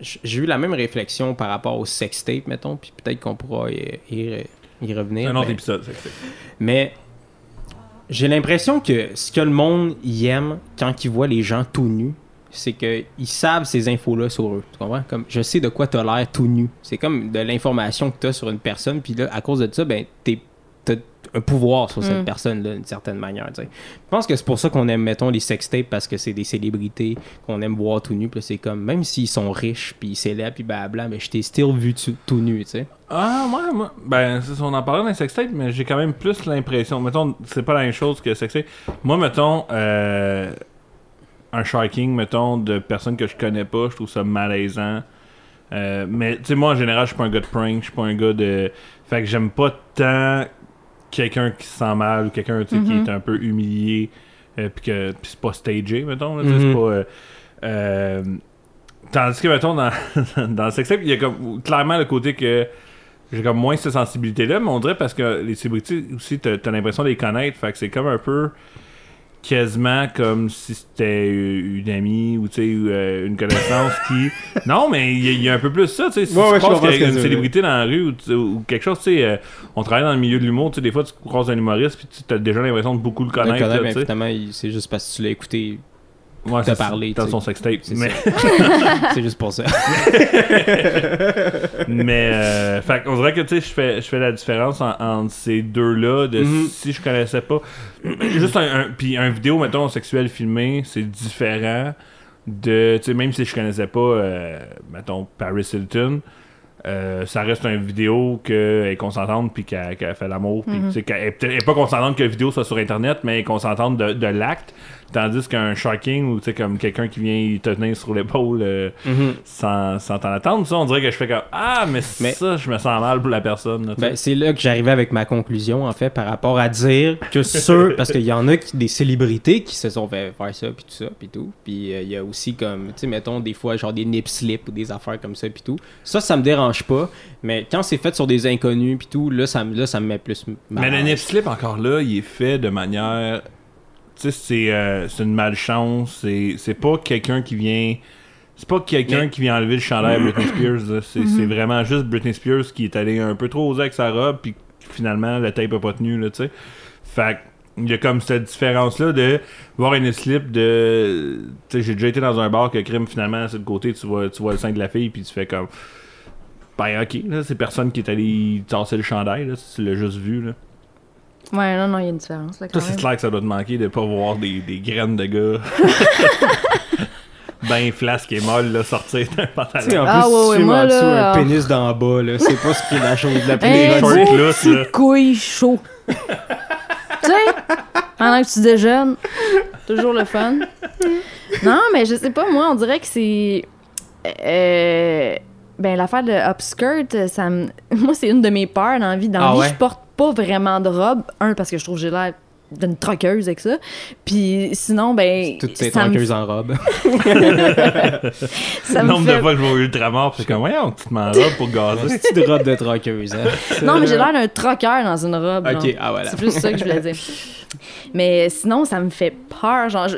j'ai eu la même réflexion par rapport au sex tape, mettons, puis peut-être qu'on pourra y, y- revenir. un autre mais- épisode, c'est. mais J'ai l'impression que ce que le monde y aime quand ils voient les gens tout nus, c'est qu'ils savent ces infos-là sur eux. Tu comprends? Comme, je sais de quoi t'as l'air tout nu. C'est comme de l'information que t'as sur une personne, puis là, à cause de ça, ben, t'es- t'as un pouvoir sur cette Mm. personne-là, d'une certaine manière, tu sais. Je pense que c'est pour ça qu'on aime, mettons, les sextapes, parce que c'est des célébrités qu'on aime voir tout nu, puis c'est comme, même s'ils sont riches, puis célèbres, puis blabla, mais je t'ai still vu tu- tout nu, tu sais. Ah, ouais, moi, ben, ça, on en parlait dans les sextapes, mais j'ai quand même plus l'impression. Mettons, c'est pas la même chose que sextape. Moi, mettons, euh, un sharking, mettons, de personnes que je connais pas, je trouve ça malaisant. Euh, mais, tu sais, moi, en général, je suis pas un gars de prank, je suis pas un gars de. Fait que j'aime pas tant quelqu'un qui se sent mal ou quelqu'un, qui Mhm. est un peu humilié, euh, puis que c'est pas stagé, mettons, là, Mhm. c'est pas. euh, euh, Tandis que, mettons, dans, dans le sextape, il y a comme clairement le côté que j'ai comme moins cette sensibilité-là, mais on dirait parce que les célébrités aussi, t'as as, l'impression de les connaître, fait que c'est comme un peu quasiment comme si c'était une amie ou euh, une connaissance qui non mais il y, a- y a un peu plus ça tu sais si Ouais, tu ouais, je croises comprends ce que une célébrité dans la rue ou, ou quelque chose tu sais euh, on travaille dans le milieu de l'humour tu sais des fois tu croises un humoriste puis tu as déjà l'impression de beaucoup le Le connaître là, sais. finalement, il- c'est juste parce que tu l'as écouté. Ouais, t'as c'est- parlé, dans son sextape C'est mais c'est juste pour ça. Mais, euh, fait on dirait que, tu sais, je fais, je fais la différence en- entre ces deux-là, de Mhm. si je connaissais pas. Juste un, un- puis un vidéo, mettons, sexuel filmé, c'est différent de, tu sais, même si je connaissais pas, euh, mettons, Paris Hilton, euh, ça reste une vidéo qu'elle est consentante puis qu'elle qu'elle fait l'amour puis est peut-être elle pas consentante que la vidéo soit sur internet mais elle est consentante de, de l'acte tandis qu'un sharking ou tu sais comme quelqu'un qui vient te tenir sur l'épaule euh, Mhm. sans, sans t'en attendre. Ça, on dirait que je fais comme Ah, mais, Mais- ça, je me sens mal pour la personne. là. Ben, c'est là que j'arrivais avec ma conclusion, en fait, par rapport à dire que ceux. parce qu'il y en a qui, des célébrités qui se sont fait faire ça, puis tout ça, puis tout. Puis euh, il y a aussi, comme, tu sais, mettons, des fois, genre des nip slips ou des affaires comme ça, puis tout. Ça, ça me dérange pas. Mais quand c'est fait sur des inconnus, puis tout, là, ça, me- là, ça me met plus. mal mais le nip slip, encore là, il est fait de manière. Tu sais, c'est euh, c'est une malchance. C'est pas quelqu'un qui vient. C'est pas quelqu'un Mais- qui vient enlever le chandail à Britney Spears. là. C'est c'est vraiment juste Britney Spears qui est allé un peu trop osé avec sa robe, puis finalement, le tape a pas tenu, là, tu sais. Fait il y a comme cette différence-là de voir un nip slip de. Tu sais, j'ai déjà été dans un bar que crime, finalement, sur le côté, tu vois, tu vois le sein de la fille, puis tu fais comme. Ben, ok, là, c'est personne qui est allé tasser le chandail, là, tu l'as juste vu, là. Ouais, non, non, il y a une différence. Là, quand Ça, c'est même. clair que ça doit te manquer de pas voir des, des graines de gars. ben flasque et molle, là, sortir d'un Tu sais, pantalon. en plus, Ah, ouais, tu ouais, filmes moi, en dessous là, un ah. pénis d'en bas, là. C'est pas ce qui est la chose la plus Hey, short érotique. beau là, petit ça. couille chaud. tu sais, pendant que tu déjeunes, toujours le fun. Non, mais je sais pas, moi, on dirait que c'est. Euh, ben, l'affaire de upskirt, ça me. Moi, c'est une de mes peurs dans la vie. Dans la Ah vie, ouais? je porte pas vraiment de robe. Un, parce que je trouve que j'ai l'air d'une troqueuse avec ça. Puis sinon, ben. Toutes ces ça me- tranqueuses en robe. ça Le nombre fait de fois que je vais au ultramar, puis je suis comme, voyons, tu te m'en robe pour gazer. C'est une robe de tranqueuse, hein. Non, mais j'ai l'air d'un troqueur dans une robe. Ok, genre. ah voilà. C'est plus ça que je voulais dire. Mais sinon, ça me fait peur. Genre, je-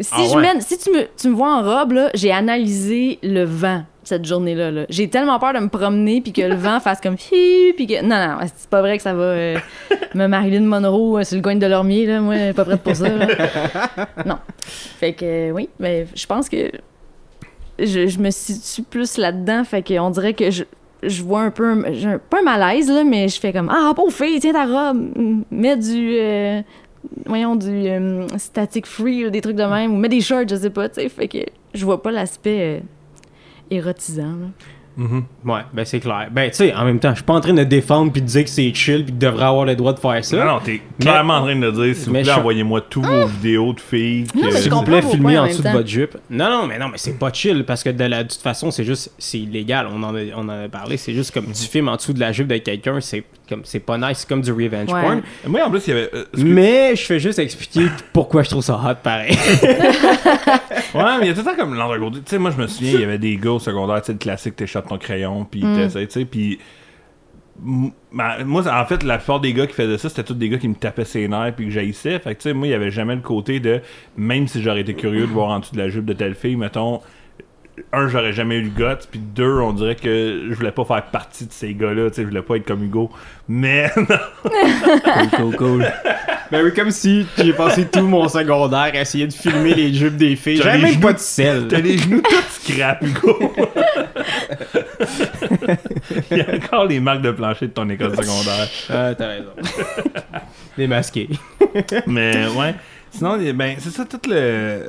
si, Ah je ouais? mène- si tu, me, tu me vois en robe, là, j'ai analysé le vent cette journée-là. là. J'ai tellement peur de me promener puis que le vent fasse comme puis que non non, c'est pas vrai que ça va euh, me Marilyn Monroe euh, sur le coin de Lormier là, moi pas prête pour ça. là. non. Fait que euh, oui, mais je pense que je, je me situe plus là-dedans, fait qu'on dirait que je je vois un peu, un- pas un malaise, là, mais je fais comme Ah, pauvre fille, tiens ta robe, mets du. euh, voyons, du euh, static free, des trucs de même, ou mets des shorts, je sais pas, tu sais. Fait que je vois pas l'aspect euh, érotisant. là. Mhm. Ouais, ben c'est clair. Ben, tu sais, en même temps, je suis pas en train de défendre puis de dire que c'est chill puis que devrait avoir le droit de faire ça. Non, non, t'es clairement en train de dire, s'il vous plaît, envoyez-moi tous vos vidéos de filles. S'il vous plaît, filmez en dessous de votre jupe. Non, non, mais non, mais c'est pas chill parce que de, la, de toute façon, c'est juste, c'est illégal. On en, a, on en a parlé. C'est juste comme du film en dessous de la jupe de quelqu'un. C'est comme, c'est pas nice. C'est comme du revenge Ouais. porn. Moi, en plus, il y avait. euh, Mais je fais juste expliquer pourquoi je trouve ça hot pareil. Ouais, mais il y a tout le temps comme l'entre-côté. Tu sais, moi, je me souviens, il y avait des gars au secondaire, tu sais, le classique, t'échappes ton crayon, puis Mm. t'essayes, tu sais, puis. Moi, en fait, la plupart des gars qui faisaient ça, c'était tous des gars qui me tapaient ses nerfs puis que j'haïssais. Fait que, tu sais, moi, il y avait jamais le côté de. Même si j'aurais été curieux de voir en dessous de la jupe de telle fille, mettons. Un, j'aurais jamais eu le guts, puis deux, on dirait que je voulais pas faire partie de ces gars-là, tu sais, je voulais pas être comme Hugo. Mais, cool, cool, cool. Ben oui, comme si j'ai passé tout mon secondaire à essayer de filmer les jupes des filles. J'avais les même genoux- pas de sel. T'as les genoux tous scrap, Hugo. Il y a encore les marques de plancher de ton école secondaire. Ah, t'as raison. Démasqué. Mais ouais. Sinon, ben, c'est ça, tout le,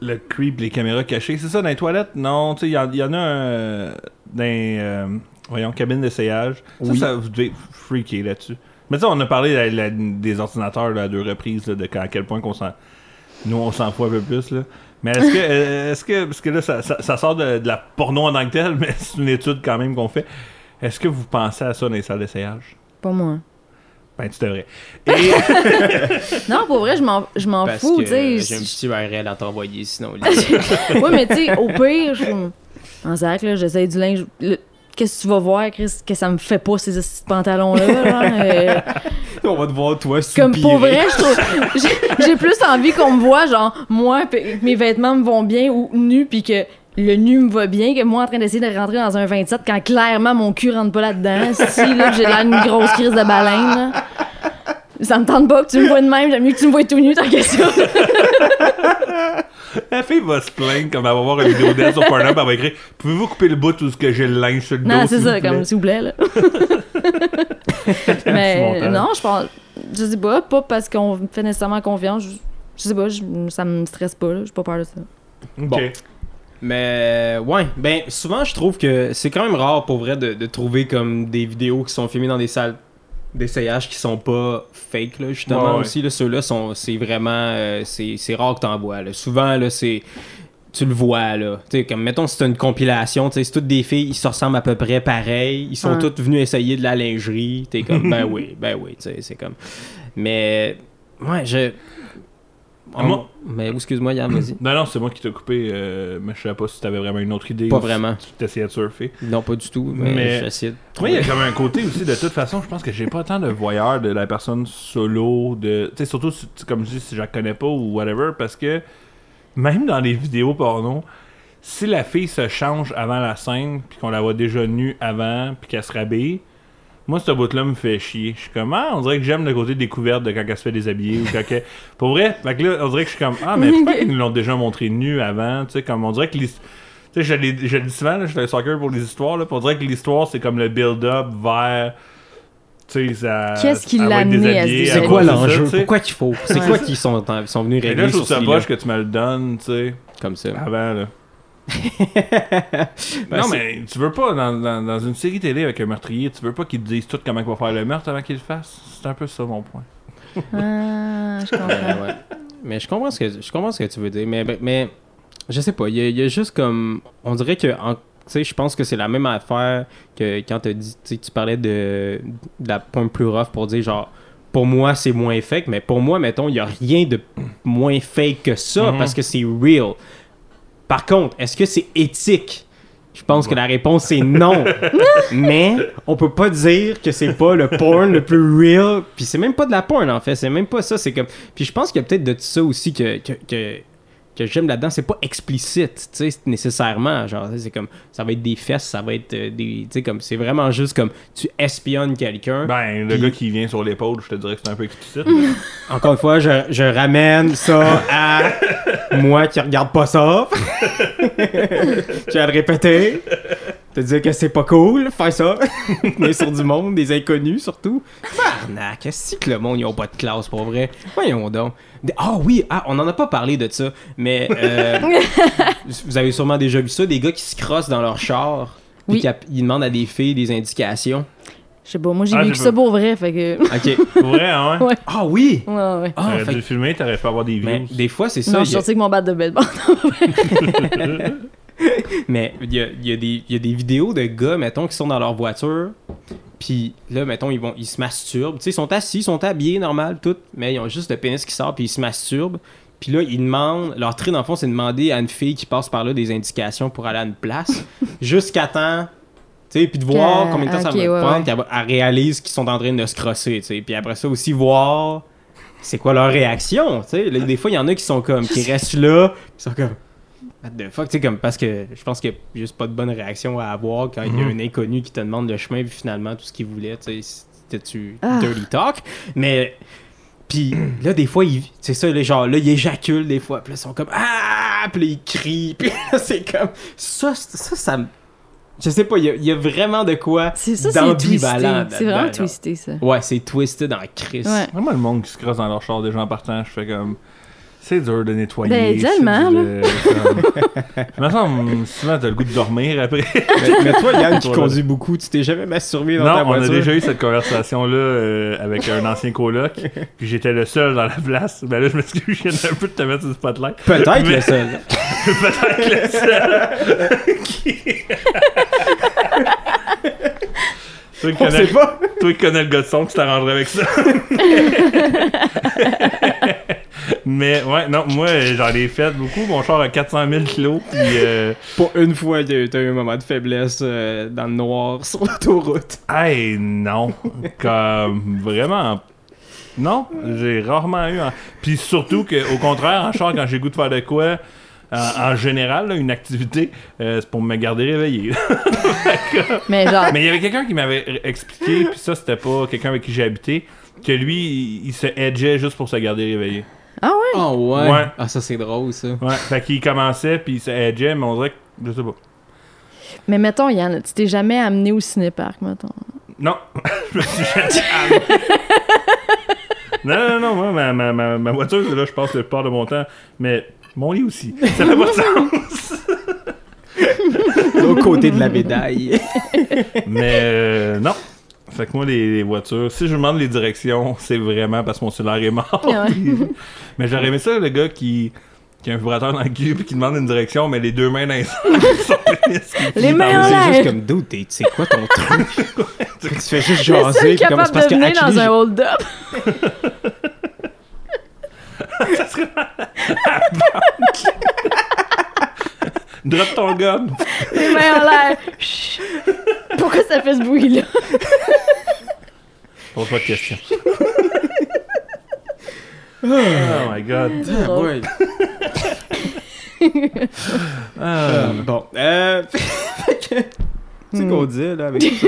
le creep, les caméras cachées. C'est ça, dans les toilettes, non. Tu sais, il y, en- il y en a un euh, dans les, euh, voyons, cabines d'essayage. Ça, Oui. ça, vous devez freaker là-dessus. Mais tu sais, on a parlé la- la- des ordinateurs là, à deux reprises, là, de à quel point qu'on s'en... Nous, on s'en fout un peu plus, là. Mais est-ce que, euh, est-ce que, parce que là, ça, ça- ça sort de, de la porno en tant que tel, mais c'est une étude quand même qu'on fait. Est-ce que vous pensez à ça dans les salles d'essayage? Pas moi. Ben, tu devrais. Et, Non, pour vrai, je m'en, je m'en Parce fous, que tu sais. j'ai un petit URL à t'envoyer sinon. oui, mais tu sais, au pire, je en sac, là, j'essaye du linge. Le- Qu'est-ce que tu vas voir, Chris, que ça me fait pas ces pantalons-là? genre, euh, On va te voir toi soupirer. comme pour vrai, je trouve. j'ai- plus envie qu'on me voit, genre, moi, mes vêtements me vont bien ou nu, puis que le nu me va bien, que moi en train d'essayer de rentrer dans un 27 quand clairement mon cul rentre pas là-dedans. Si, là, j'ai l'air d'une grosse crise de baleine, là. Ça me tente pas que tu me vois de même, j'aime mieux que tu me vois tout nu tant que ça. La fille va se plaindre comme elle va voir une vidéo d'elle sur Pornhub, elle va écrire Pouvez-vous couper le bout où ce que j'ai le linge sur le dos Non, c'est ça, comme s'il vous plaît, là. Mais non, je pense. Je sais pas, pas parce qu'on me fait nécessairement confiance. Je, je sais pas, je- ça me stresse pas, là. J'ai pas peur de ça. Bon. Mais ouais, ben souvent je trouve que c'est quand même rare pour vrai de, de trouver comme des vidéos qui sont filmées dans des salles d'essayage qui sont pas fake là justement Ouais, ouais. aussi là ceux-là sont c'est vraiment euh, c'est c'est rare que t'en vois là. Souvent là c'est tu le vois là, tu sais comme mettons si c'est une compilation, tu sais c'est toutes des filles, ils se ressemblent à peu près pareil, ils sont Ouais. toutes venus essayer de la lingerie, t'es comme ben oui, ben oui, tu sais c'est comme mais ouais, je Ah, moi- mais excuse-moi Yann, vas-y. Non, non, c'est moi qui t'ai coupé, euh, mais je savais pas si t'avais vraiment une autre idée. Pas ou si vraiment. Tu t'essayais de surfer. Non, pas du tout, mais, Mais- de Moi, il y a comme un côté aussi, de toute façon, je pense que j'ai pas tant de voyeurs de la personne solo, de. Tu sais, surtout, si- comme je dis, si je la connais pas ou whatever, parce que même dans les vidéos porno, si la fille se change avant la scène, puis qu'on la voit déjà nue avant, puis qu'elle se rhabille, moi, ce bout-là me fait chier. Je suis comme, ah, on dirait que j'aime le côté découverte de quand elle se fait déshabiller ou quand elle... Pour vrai, fait que là, on dirait que je suis comme, ah, mais pourquoi ils nous l'ont déjà montré nu avant, tu sais, comme on dirait que l'his- tu sais, je l'ai je le dis souvent, là, je suis un soccer pour les histoires, là, puis on dirait que l'histoire, c'est comme le build-up vers. Tu sais, ça. Qu'est-ce qui l'a amené à se C'est quoi l'enjeu? Pourquoi qu'il faut? C'est quoi qu'ils sont, sont venus Et régler là, je sur trouve ça ce poche que tu me le donnes, tu sais, Comme ça. avant, là. Ben, non, mais tu veux pas, dans, dans, dans une série télé avec un meurtrier, tu veux pas qu'ils te disent tout comment il va faire le meurtre avant qu'il le fasse? C'est un peu ça, mon point. Ah, je comprends. Ben, ouais. Mais je comprends ce que je comprends ce que tu veux dire. Mais, mais je sais pas. Il y, a- il y a juste comme. On dirait que. en- tu sais, je pense que c'est la même affaire que quand t'as dit, tu parlais de, de la pointe plus rough pour dire genre. Pour moi, c'est moins fake, mais pour moi, mettons, il n'y a rien de moins fake que ça Mhm. parce que c'est real. Par contre, est-ce que c'est éthique? Je pense que la réponse c'est non. Mais on peut pas dire que c'est pas le porn le plus real. Puis c'est même pas de la porn en fait. C'est même pas ça. C'est comme. Puis je pense qu'il y a peut-être de ça aussi que, que, que, que j'aime là-dedans. C'est pas explicite, tu sais, nécessairement. Genre, c'est comme. Ça va être des fesses, ça va être euh, des. Tu sais, comme. C'est vraiment juste comme. Tu espionnes quelqu'un. Ben, le gars qui vient sur l'épaule, je te dirais que c'est un peu explicite. Encore une fois, je, je ramène ça à moi qui regarde pas ça. je vais le répéter. Te dire que c'est pas cool, faire ça. Mais sur du monde, des inconnus surtout. Barnac, qu'est-ce que le monde, ils ont pas de classe pour vrai? Voyons donc. Ah oui, ah, on en a pas parlé de ça, mais euh, vous avez sûrement déjà vu ça, des gars qui se crossent dans leur char. Puis Oui. ils demandent à des filles des indications. Je sais pas, moi j'ai Ah, vu j'ai que pas- ça pour vrai, fait que. Ok. Pour vrai, hein, ouais. Ah oui! Ouais, ouais. Ah, T'aurais dû filmer, t'aurais pu avoir des Mais views. des fois, c'est ça. non, je suis sortie avec mon bat de baseball. Mais il y a, y a y a des vidéos de gars, mettons, qui sont dans leur voiture. Puis là, mettons, ils, vont, ils se masturbent. Tu sais, ils sont assis, ils sont habillés, normal, tout. Mais ils ont juste le pénis qui sort, puis ils se masturbent. Puis là, ils demandent. Leur tri, dans le fond, c'est de demander à une fille qui passe par là des indications pour aller à une place. jusqu'à temps. Tu sais, puis de voir combien de temps ça va ouais, prendre, ouais. qu'elle réalise qu'ils sont en train de se crosser, tu sais. Puis après ça aussi, voir c'est quoi leur réaction, tu sais. Des fois, il y en a qui sont comme, qui restent là, qui sont comme, what the fuck, tu sais, comme, parce que je pense qu'il n'y a juste pas de bonne réaction à avoir quand il y a un inconnu qui te demande le chemin, puis finalement, tout ce qu'il voulait, tu sais, c'était-tu Ah. dirty talk? Mais, Puis là, des fois, il- c'est ça, les genre, là, ils éjaculent des fois. Puis là, ils sont comme Ah! Puis là, ils crient. Puis là, c'est comme. Ça, ça, ça, Je sais pas, il y a, il y a vraiment de quoi. C'est ça, c'est twisté. d'ambivalent C'est vraiment twisté, ça. Ouais, c'est twisted en crise. Ouais. Vraiment, le monde qui se crosse dans leur char des gens partant, je fais comme. C'est dur de nettoyer. Ben, tellement, de- Il me semble, souvent, t'as le goût de dormir après. Mais, mais toi, Yann, qui Voilà. conduit beaucoup, tu t'es jamais masturbé dans Non, ta on a voiture? déjà eu cette conversation-là euh, avec un ancien coloc, puis j'étais le seul dans la place. Ben là, je m'excuse, je viens un peu de te mettre sur le spotlight. Peut-être Mais- le seul. Peut-être le seul. qui- Toi qui On connais, sait pas. toi qui connais le gars de son, tu t'arrangerais avec ça. Mais ouais, non, moi j'en ai fait beaucoup. Mon char a 400 000 kilos. Puis euh, Pour une fois, t'as eu t'as eu un moment de faiblesse euh, dans le noir sur l'autoroute. hey, non. Comme vraiment. Non, j'ai rarement eu. en- Puis surtout que, au contraire, en char, quand j'ai goût de faire de quoi, en, en général, là, une activité, euh, c'est pour me garder réveillé. Mais genre, Mais il y avait quelqu'un qui m'avait expliqué, puis ça, c'était pas quelqu'un avec qui j'ai habité, que lui, il, il se edgeait juste pour se garder réveillé. Ah ouais? Oh ouais. Ouais. Ah, ça, c'est drôle, ça. Ouais, fait qu'il commençait, puis il se edgeait, mais on dirait que. Je sais pas. Mais mettons, Yann, tu t'es jamais amené au cinéparc, mettons. Non, je me suis jamais amené. Non, non, non, moi, ma, ma, ma, ma voiture, là, je passe le plupart de mon temps, mais mon lit aussi. Ça fait pas de sens. L'autre côté de la médaille. Mais euh, non. Fait que moi, les, les voitures, si je demande les directions, c'est vraiment parce que mon cellulaire est mort. Ah ouais. mais j'aurais aimé ça, le gars qui, qui a un vibrateur dans le cul puis qui demande une direction, mais les deux mains dans les Les mains c'est juste comme dude, t'es- c'est quoi ton truc? tu fais juste jaser. comme, c'est parce de que venir actually, dans un hold-up. Drop ton gomme. Les mains en l'air. Chut. Pourquoi ça fait ce bruit-là? Pose pas de questions. oh my god. Ah, ouais. Ah. Bon, euh... C'est Hmm. qu'on dit là avec ça.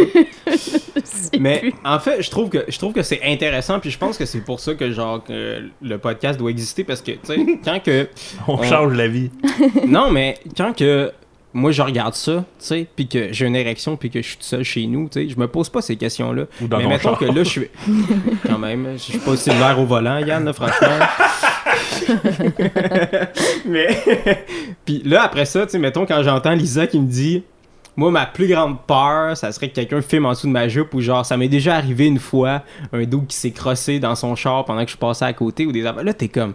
Mais en fait, je trouve que je trouve que c'est intéressant puis je pense que c'est pour ça que genre que le podcast doit exister parce que tu sais quand que On On- change la vie. non mais quand que moi je regarde ça, tu sais, puis que j'ai une érection puis que je suis tout seul chez nous, tu sais, je me pose pas ces questions là. Ou dans mais ton mettons char. que là je suis quand même, je suis pas aussi vert au volant Yann là, franchement. mais puis là après ça, tu sais mettons quand j'entends Lisa qui me dit moi, ma plus grande peur, ça serait que quelqu'un filme en dessous de ma jupe ou genre, ça m'est déjà arrivé une fois, un dos qui s'est crossé dans son char pendant que je passais à côté ou des affaires. Là, t'es comme.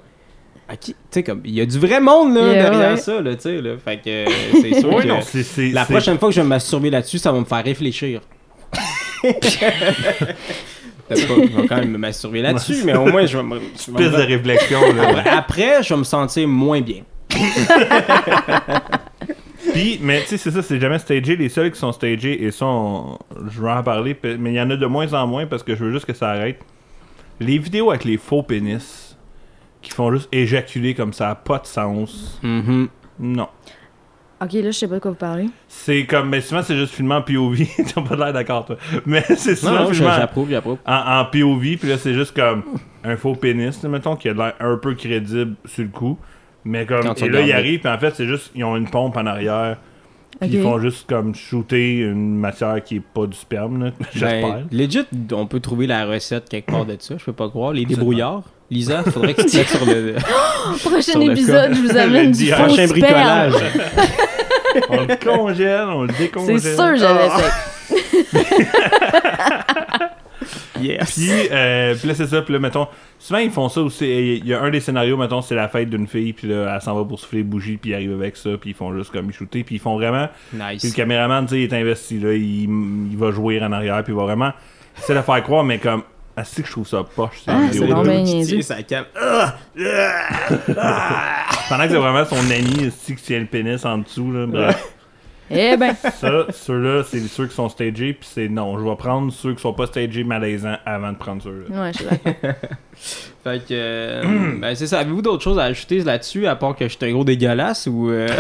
à qui- Tu sais, comme. Il y a du vrai monde, là, Yeah, derrière ouais. ça, là, tu sais, là. Fait que euh, c'est sûr que. non, c'est. c'est- La c'est- prochaine fois que je vais me masturber là-dessus, ça va me faire réfléchir. Peut-être pas, je vais quand même me masturber là-dessus, mais au moins, je vais me. je vais me- Piste de réflexion, là. Après, je vais me sentir moins bien. Puis, mais tu sais, c'est ça, c'est jamais stagé. Les seuls qui sont stagés, et ça, on- je vais en parler, mais il y en a de moins en moins parce que je veux juste que ça arrête. Les vidéos avec les faux pénis qui font juste éjaculer comme ça, a pas de sens. Mhm. Non. Ok, là, je sais pas de quoi vous parlez. C'est comme, mais souvent, c'est juste filmé en POV. T'as pas l'air d'accord, toi. Mais c'est souvent non, filmé en- j'approuve, j'approuve. en, en POV, puis là, c'est juste comme un faux pénis, mettons, qui a l'air un peu crédible sur le coup. Mais comme, Quand et là, ils arrivent, puis en fait, c'est juste, ils ont une pompe en arrière. Puis ils font juste comme shooter une matière qui est pas du sperme, là, j'espère. Ben, legit, on peut trouver la recette quelque part de ça, je peux pas croire. Les débrouillards. Lisa, faudrait que tu te mettes sur le Prochain Sur le épisode, je vous amène du faux prochain sperme. bricolage. on le congèle, on le décongèle. C'est sûr, j'avais Ah. ça. Yes. Puis, euh, puis là, c'est ça. Puis là, mettons, souvent, ils font ça aussi. Il y a un des scénarios, mettons, c'est la fête d'une fille. Puis là, elle s'en va pour souffler les bougies. Puis ils arrivent avec ça. Puis ils font juste comme ils shooter. Puis ils font vraiment. Puis le Nice. caméraman, tu sais, il est investi. Là, il, il va jouer en arrière. Puis il va vraiment. C'est la faire croire, mais comme. Ah, c'est que je trouve ça poche, ces Ah, c'est bien Qui niaiseux. tient sa cam. Pendant que c'est vraiment son ami aussi qui tient le pénis en dessous. Là, bref. Eh ben, Ça, ceux-là, c'est ceux qui sont stagés. Puis c'est non, je vais prendre ceux qui sont pas stagés malaisants avant de prendre ceux-là. ouais, je suis d'accord. Fait que, euh, ben c'est ça. Avez-vous d'autres choses à ajouter là-dessus, à part que je suis un gros dégueulasse ou. euh?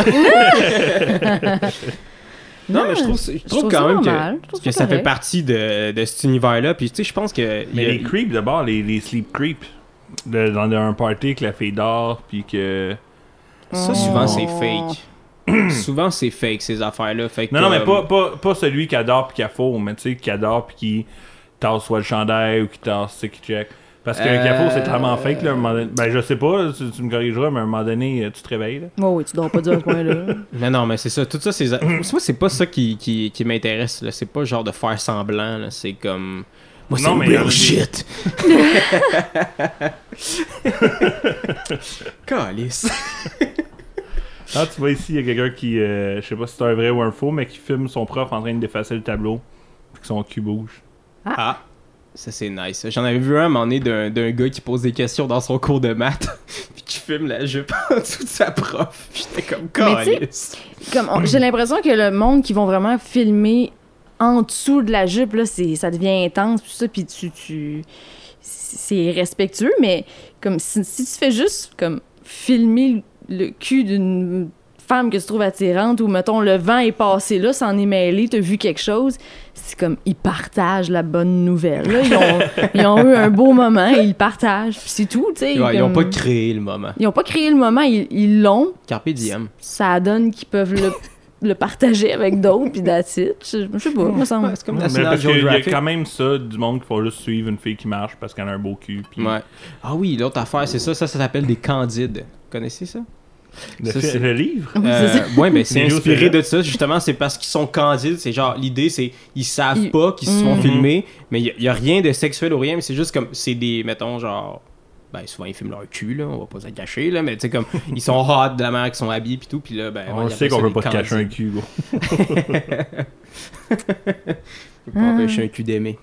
non, mais je trouve, je trouve trouve quand ça même normal. Que, que ça fait partie de, de cet univers-là. Puis, tu sais, je pense que. Mais a- les creeps, d'abord, les, les sleep creeps. dans un party que la fille dort, puis que. Ça, souvent, Oh. c'est fake. souvent, c'est fake, ces affaires-là. Fait que, Non, non, mais euh, pas, pas, pas celui qui adore puis qui a faux, mais tu sais, qui adore puis qui tasse soit le chandail ou qui tasse, tu sais, qui check. Parce que Euh, café, c'est tellement fake, là, un moment donné- Ben, je sais pas, tu, tu me corrigeras, mais à un moment donné, euh, tu te réveilles, là. Oh, oui, tu dors pas dur à ce point-là. Non, non, mais c'est ça. Tout ça, c'est. Moi, c'est pas ça qui, qui, qui m'intéresse. là. C'est pas genre de faire semblant. là. C'est comme. Moi, c'est Non, mais il y en a bullshit. Calice. Ah, tu vois ici, il y a quelqu'un qui, euh, je sais pas si c'est un vrai ou un faux, mais qui filme son prof en train de d'effacer le tableau, puis que son cul bouge. Ah. Ça, c'est nice. J'en avais vu un à un moment donné d'un d'un gars qui pose des questions dans son cours de maths, puis qui filme la jupe en dessous de sa prof. J'étais comme. Comme on- j'ai l'impression que le monde qui vont vraiment filmer en dessous de la jupe là, c'est ça devient intense puis ça puis tu tu c'est respectueux mais comme si, si tu fais juste comme filmer le cul d'une femme que tu trouves attirante ou mettons le vent est passé là, s'en est mêlé, t'as vu quelque chose, c'est comme ils partagent la bonne nouvelle. là. Ils, ont, ils ont eu un beau moment et ils partagent. Puis c'est tout, tu sais. Ouais, ils ont comme- pas créé le moment. ils ont pas créé le moment, ils ils l'ont Carpe diem. ça donne qu'ils peuvent le, le partager avec d'autres, puis it. Je, je sais pas, me semble. Ouais, c'est comme Mais National parce qu'il y a quand même ça, du monde qui faut juste suivre une fille qui marche parce qu'elle a un beau cul, puis Ouais. Ah oui, l'autre affaire, c'est ça. Ça, ça s'appelle des candides. Vous connaissez ça? le, Ça, c'est- le livre? Oui, c'est ça. Euh, ouais, mais c'est Les jours, inspiré c'est de ça. Justement, c'est parce qu'ils sont candides. C'est genre, l'idée, c'est ils savent Ils- pas qu'ils se font Mhm. filmer, mais il y, a rien de sexuel ou rien, mais c'est juste comme, c'est des, mettons, genre. Ben, souvent, ils filment leur cul, là, on va pas se le cacher, là, mais tu sais, comme, ils sont hot de la manière qu'ils sont habillés, pis tout, pis là, ben, On ouais, sait qu'on peut pas te cacher un cul, gros. On peut pas empêcher un cul d'aimer.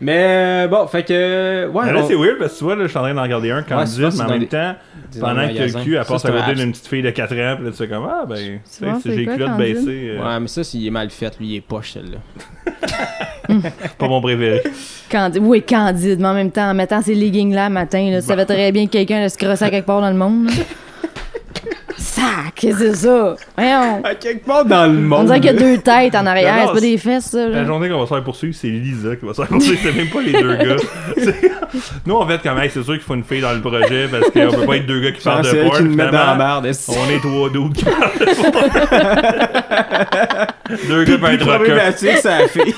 Mais, euh, bon, fait que, ouais, Mais là, on- c'est weird parce que tu vois, là, je suis en train d'en regarder un c'est mais en même des- temps, pendant que le cul, elle Ça, passe à côté d'une petite fille de 4 ans, puis là, tu sais comme, ah, ben, tu sais, j'ai Candide? baissées. euh, Ouais, mais ça, s'il est mal fait, lui, il est poche, celle-là. Pas mon préféré. Candide. Oui, Candide, mais en même temps, en mettant ses leggings là le matin, là, tu savais très bien que quelqu'un allait se crosser à quelque part dans le monde. qu'est-ce que c'est ça? Voyons. À quelque part dans le monde. On dirait qu'il y a deux têtes en arrière, c'est pas des fesses, ça. La journée qu'on va se faire poursuivre, c'est Lisa qui va se faire poursuivre, c'est même pas les deux gars. C'est- Nous, en fait, comme, hey, c'est sûr qu'il faut une fille dans le projet parce qu'on peut pas être deux gars qui parlent de c'est porn. qui nous dans la finalement. merde. est-ce que- On est trois dudes qui parlent de porn. Deux gars Plus pis un trucker. problématique, ça a fait.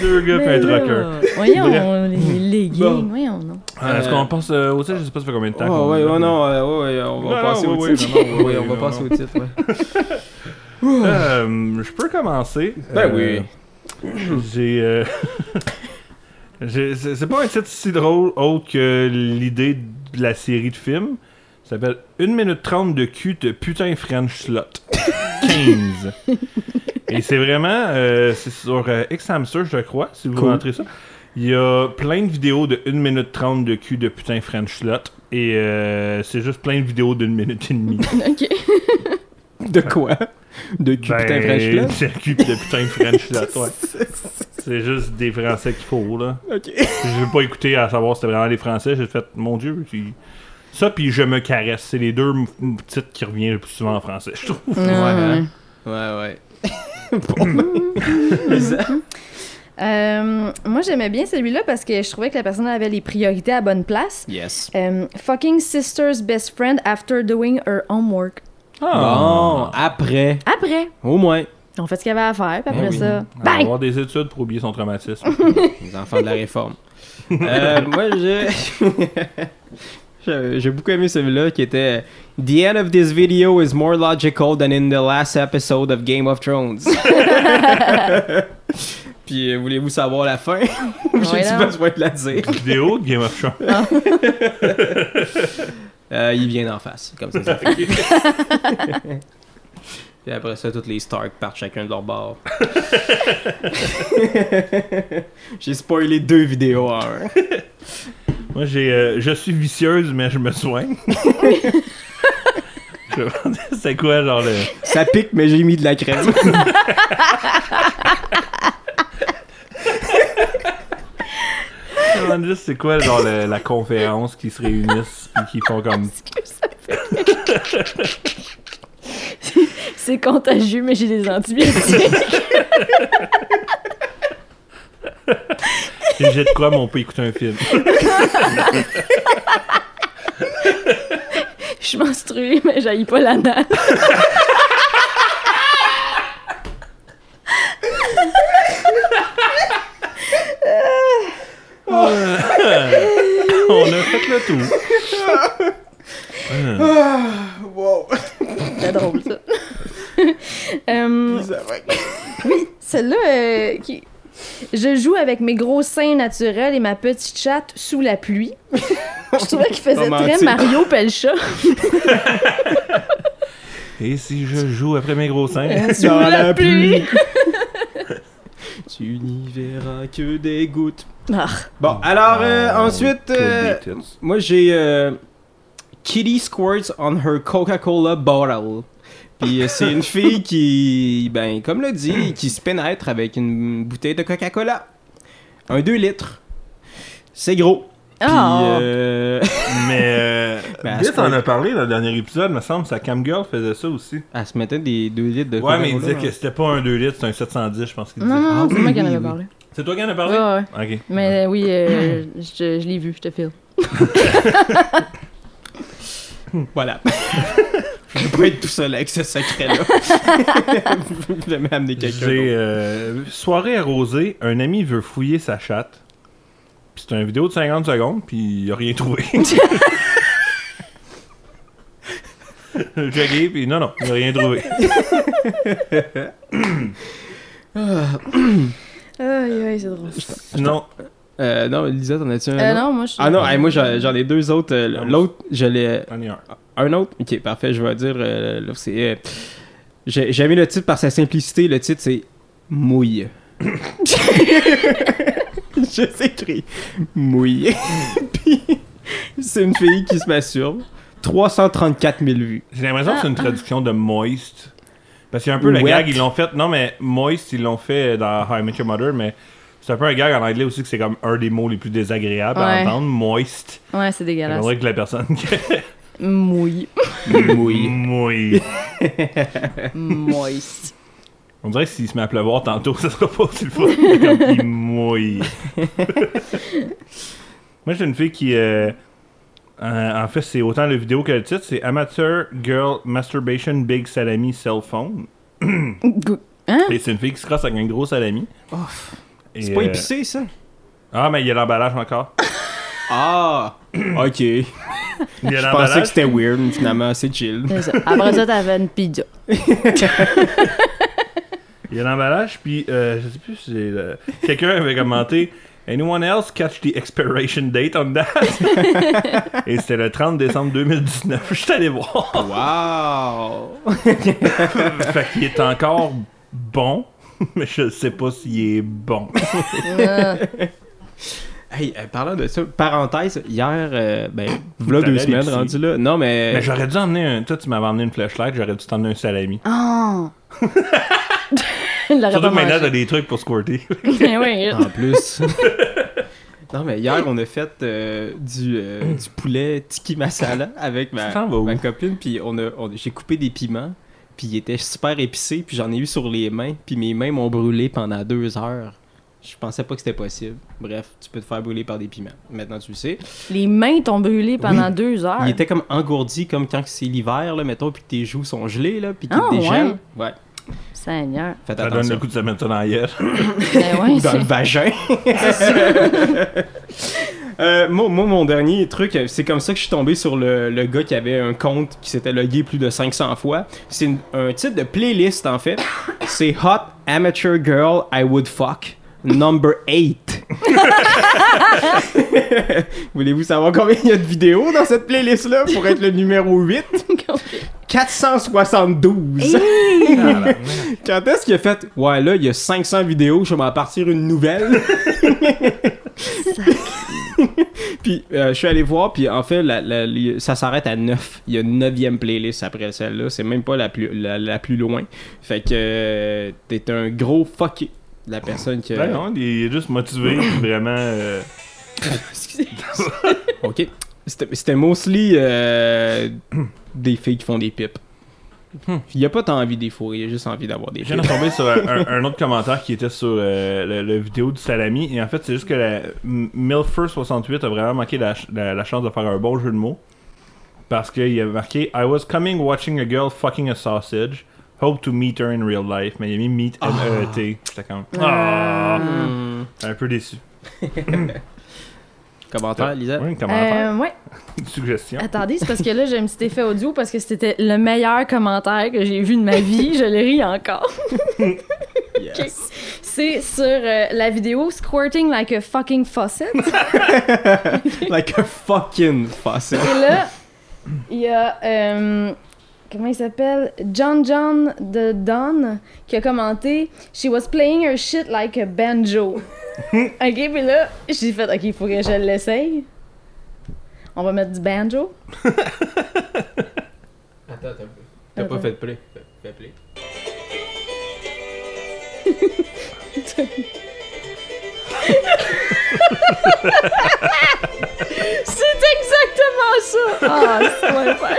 Deux gars pis un trucker. Voyons, les leggings, Bon. voyons, non. Ah, Est-ce Euh, qu'on passe euh, au titre? Je sais pas ça fait combien de temps. Oh, qu'on ouais, ouais, non, euh, ouais, ouais, on va Non, passer non, au ouais, titre. vraiment, Ouais, on va non, passer non. au titre, ouais. Euh, je peux commencer. Ben Euh, J'ai. euh, j'ai- c'est c'est pas un titre si drôle autre que l'idée de la série de films. Ça s'appelle 1 minute 30 de cul de putain French Slot. 15. Et c'est vraiment. euh, c'est sur euh, X-Hamster, je crois, si vous Cool. rentrez ça. Il y a plein de vidéos de 1 minute 30 de cul de putain French Slot. Et euh, c'est juste plein de vidéos d'une minute et demie. OK. De quoi? De cul putain French Ben, là C'est cul de putain French Slot, ouais. C'est juste des Français qu'il faut, là. Ok. Je veux pas écouter à savoir si c'était vraiment des Français. J'ai fait, mon Dieu, puis- ça, puis je me caresse. C'est les deux m- m- titres qui reviennent le plus souvent en français, je trouve. Ouais, hein? ouais. Ouais, ouais. Euh, moi, j'aimais bien celui-là parce que je trouvais que la personne avait les priorités à bonne place. Yes. Euh, fucking sister's best friend after doing her homework. Bon, après, Après, au moins, on fait ce qu'il y avait à faire, puis après Ben oui. ça, va bang! avoir des études pour oublier son traumatisme. les enfants de la réforme. Euh, moi, j'ai. j'ai beaucoup aimé celui-là qui était The end of this video is more logical than in the last episode of Game of Thrones. Puis euh, voulez-vous savoir la fin? J'ai non. besoin de la dire. Vidéo de Game of Thrones? Euh, il vient d'en face, comme ça. ça fait. Puis après ça, toutes les Stark partent chacun de leur bord. J'ai spoilé deux vidéos en un. Moi, j'ai, euh, je suis vicieuse, mais je me soigne. Je me demandais C'est quoi, genre, le. Ça pique, mais j'ai mis de la crème. Je me demandais juste c'est quoi, genre, le- la conférence qui se réunissent puis qui font comme. C'est contagieux, mais j'ai des antibiotiques. Et j'ai de quoi, mais on peut écouter un film. Je suis menstruée, mais j'aille pas la dalle. on a fait le tour. C'est drôle, ça. Euh, oui, celle-là, euh, qui... Je joue avec mes gros seins naturels et ma petite chatte sous la pluie. Je trouvais qu'il faisait très Mario Pelcha. Et si je joue après mes gros seins? sous la pluie. Tu n'y verras que des gouttes. Ah, Bon, alors euh, ensuite, euh, moi j'ai euh, Kitty squirts on her Coca-Cola bottle. Puis euh, c'est une fille qui, ben, comme l'a dit, qui se pénètre avec une bouteille de Coca-Cola. Un 2 litres. C'est gros. Puis, Ah. euh, Mais euh, Ben, en a parlé dans le dernier épisode, me semble, sa camgirl faisait ça aussi. elle se mettait des 2 litres de Ouais, mais il disait que c'était pas un 2 litres, c'était un 710, je pense qu'il Non, disait. non, non, c'est moi qui en avais oui. parlé. C'est toi qui en as parlé? Ouais, ouais. Ok. Mais euh, oui, euh, je, je l'ai vu, je te file. Voilà. Je peux pas être tout seul avec ce secret-là. Je vais m'amener quelqu'un. J'ai euh, soirée arrosée, un ami veut fouiller sa chatte. Puis c'est une vidéo de 50 secondes, puis il a rien trouvé. J'ai checké, puis non, non, il a rien trouvé. Aïe, aïe, c'est drôle. Non, Euh, non, Lisa, t'en as-tu un Euh, non, moi, je. Ah non, hey, moi j'en ai deux autres. euh, Ah, L'autre, je l'ai. un. Un autre? Ok, parfait, je vais dire. euh, là, c'est. euh, J'ai aimé le titre par sa simplicité. Le titre, c'est Mouille. je sais écrit Mouille. Puis, c'est une fille qui se masturbe. 334 000 vues. J'ai l'impression que c'est une traduction de moist. Parce qu'il y a un peu le Wet. gag, ils l'ont fait. Non, mais moist, ils l'ont fait dans How I Met Your Mother, mais c'est un peu un gag en anglais aussi que c'est comme un des mots les plus désagréables à Ouais. entendre. Moist. Ouais, c'est On dégueulasse. dirait que la personne. Mouille. Mouille. Mouille. Moist. On dirait que s'il se met à pleuvoir tantôt, ça sera pas aussi le fun. Comme il mouille. Moi, j'ai une fille qui. euh, euh, en fait, c'est autant le vidéo que le titre. C'est Amateur Girl Masturbation Big Salami Cell Phone. Hein? Et c'est une fille qui se crosse avec un gros salami. Et, C'est pas euh, épicé, ça? Ah, mais il y a l'emballage encore. Ah Ok. Je Il y a pensais que c'était weird, mais finalement, c'est chill. C'est ça. Après ça, t'avais une pizza. Il y a l'emballage, puis euh, je sais plus si c'est. le- Quelqu'un avait commenté. Anyone else catch the expiration date on that? Et c'était le 30 décembre 2019. Je suis allé voir. Wow fait qu'il est encore bon, mais je sais pas s'il est bon. Hey, euh, parlant de ça, parenthèse, hier, euh, ben, voilà T'allais deux semaines rendu là. Non, mais. Mais j'aurais dû emmener un. Toi, tu m'avais emmené une flashlight, j'aurais dû t'emmener un salami. Oh! Surtout que maintenant, t'as des trucs pour squirter. Mais oui. En plus. non, mais hier, on a fait euh, du, euh, du poulet tiki masala avec ma, ma copine, puis on a, on- j'ai coupé des piments, puis il était super épicé, puis j'en ai eu sur les mains, puis mes mains m'ont brûlé pendant deux heures. Je pensais pas que c'était possible. Bref, tu peux te faire brûler par des piments. Maintenant, tu le sais. Les mains t'ont brûlé pendant Oui. deux heures. Il était comme engourdi, comme quand c'est l'hiver, là, mettons, puis que tes joues sont gelées, là, puis qu'il Ah, te dégèle. ouais. Ouais. Seigneur. Faites Ça donne le coup de se mettre ça dans la. Ben ouais, dans le c'est- vagin. Euh, moi, moi, mon dernier truc, c'est comme ça que je suis tombé sur le, le gars qui avait un compte qui s'était logué plus de 500 fois. C'est un titre de playlist en fait. C'est Hot Amateur Girl I Would Fuck. Number 8. Voulez-vous savoir combien il y a de vidéos dans cette playlist-là pour être le numéro 8? 472. Quand est-ce qu'il a fait Ouais, là, il y a 500 vidéos, je vais m'en partir une nouvelle. Puis euh, je suis allé voir, puis en fait, la- la- ça s'arrête à 9. Il y a une 9 playlist après celle-là. C'est même pas la plus, la, la plus loin. Fait que euh, t'es un gros fucké. La personne qui. Ouais, non, il est juste motivé, vraiment. euh, Excusez. Ok. C'était c'était mostly euh, des filles qui font des pipes. Il a pas tant envie des il a juste envie d'avoir des Je viens de tomber sur un, un- un autre commentaire qui était sur euh, le, le vidéo du salami. Et en fait, c'est juste que la M- Milfer68 a vraiment manqué la, ch- la- la chance de faire un bon jeu de mots. Parce qu'il a marqué I was coming watching a girl fucking a sausage. Hope to meet her in real life. Mais il a mis meet M-E-T. J'étais comme. Ah! Hmm. Un peu déçu. Commentaire, Lisa? Oui, un commentaire. Euh, ouais. Une suggestion. Attendez, c'est parce que là, j'ai un petit effet audio parce que c'était le meilleur commentaire que j'ai vu de ma vie. Je le ris encore. Yes. C'est sur euh, la vidéo Squirting like a fucking faucet. like a fucking faucet. Et là, il y a. euh, comment il s'appelle? John John de Don qui a commenté She was playing her shit like a banjo. ok, puis là, j'ai fait Ok, il faut que je l'essaye. On va mettre du banjo. Attends, t'as T'as pas Attends. fait de play. Fais- play. C'est exactement ça! Ah, c'est super.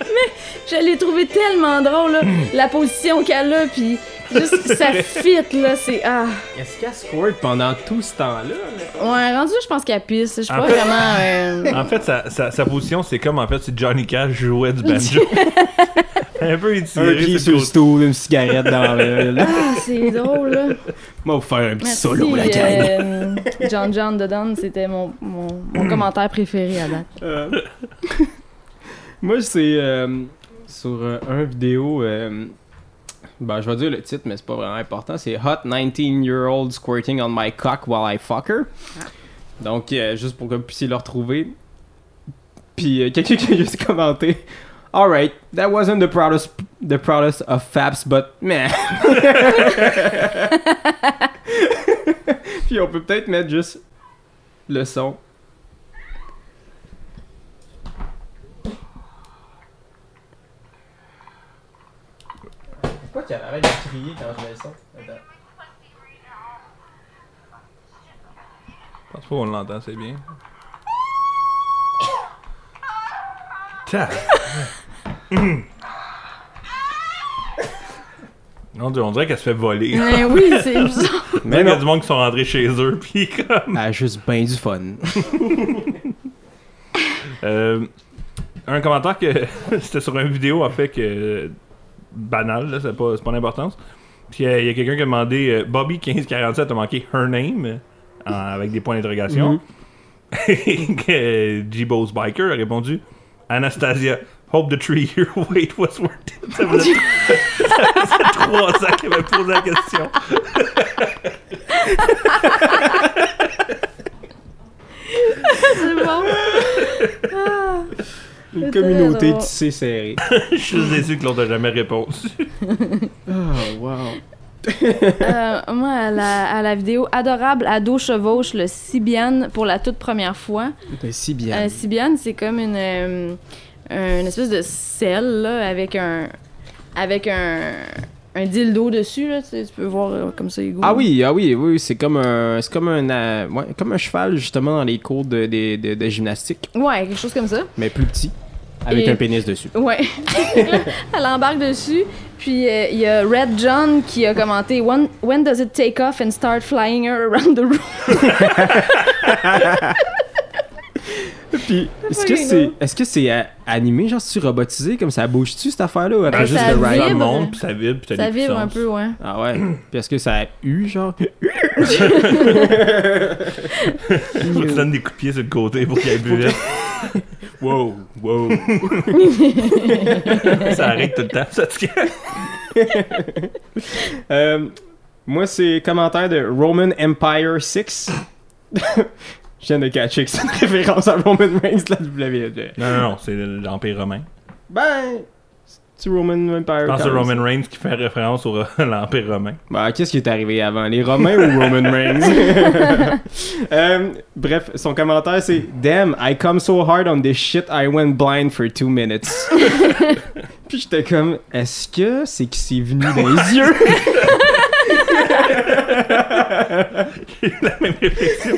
Mais je l'ai trouvé tellement drôle, là. La position qu'elle a, puis juste ça fit, là. C'est. Ah. Est-ce qu'elle squirt pendant tout ce temps-là? Ouais, rendu je pense qu'elle pisse. Je suis pas fait- vraiment. euh, En fait, sa, sa, sa position, c'est comme en fait si Johnny Cash jouait du banjo. un peu Un étiré. pied sur le le stool, une cigarette dans le. Ah, c'est drôle, là. Moi, vous faire un petit Merci, solo, la gang. euh, John John de Don, c'était mon, mon, mon commentaire préféré à date. Euh, Moi, c'est euh, sur euh, un vidéo. euh, ben, je vais dire le titre, mais c'est pas vraiment important. C'est Hot 19-year-old squirting on my cock while I fuck her. Donc, euh, juste pour que vous puissiez le retrouver. Puis, quelqu'un qui a juste commenté. Alright, that wasn't the proudest, the proudest of faps, but meh. Puis, on peut peut-être mettre juste le son. Pourquoi tu arrêtes de crier quand je mets son? Attends. Je pense pas qu'on l'entend, c'est bien. Tiens. Non, on dirait qu'elle se fait voler. Mais oui, c'est bizarre. Mais il y a du monde qui sont rentrés chez eux, puis comme. Elle a juste ben du fun. Euh, un commentaire que c'était sur une vidéo, en fait, que. Banal, là, c'est pas, pas d'importance. Puis euh, il y a quelqu'un qui a demandé euh, Bobby 1547 a manqué her name en- avec des points d'interrogation. Que G-Bo's Biker a répondu Anastasia, hope the three year wait was worth it. Ça faisait, trois ans qu'elle avait posé la question. C'est bon. Ah. Une communauté tissée serrée. Je suis juste déçu que l'autre n'a jamais répondu. Oh, wow. Euh, moi, à la, à la vidéo Adorable ado chevauche le Sibian pour la toute première fois. Ben, si bien. Un Sibian, c'est comme une, euh, une espèce de selle là, avec un avec un, un dildo dessus. Là, tu, sais, tu peux voir euh, comme ça, Hugo. Ah oui, ah oui, oui, c'est comme un, c'est comme un, euh, ouais, comme un cheval justement dans les cours de, de, de, de gymnastique, Ouais, quelque chose comme ça. mais plus petit, avec Et- un pénis dessus. Ouais. Elle embarque dessus. Puis euh, il y a Red John qui a commenté when, when does it take off and start flying her around the room? Puis, est-ce que c'est, est-ce que c'est animé, genre c'est robotisé comme ça bouge-tu cette affaire-là ou après Ben, juste ça le vibre. ride? Ça monte, puis ça vibre, puis t'as Ça des vibre un peu, ouais. Ah ouais. Puis est-ce que ça a eu genre? Faut que tu donnes des coups de pied sur le côté pour qu'il aille plus vite. Wow, wow. ça arrête tout le temps, ça te Euh, moi, c'est commentaire de Roman Empire 6. Je viens de catcher que c'est une référence à Roman Reigns de la WWE. Non, non, non, c'est l'Empire romain. Ben, c'est Roman Empire. Je pense que c'est. Roman Reigns qui fait référence au l'Empire romain. Bah, qu'est-ce qui est arrivé avant, les Romains ou Roman Reigns? Euh, bref, son commentaire c'est Damn, I come so hard on this shit, I went blind for two minutes. Puis j'étais comme, est-ce que c'est qui s'est venu dans les yeux? La même réflexion.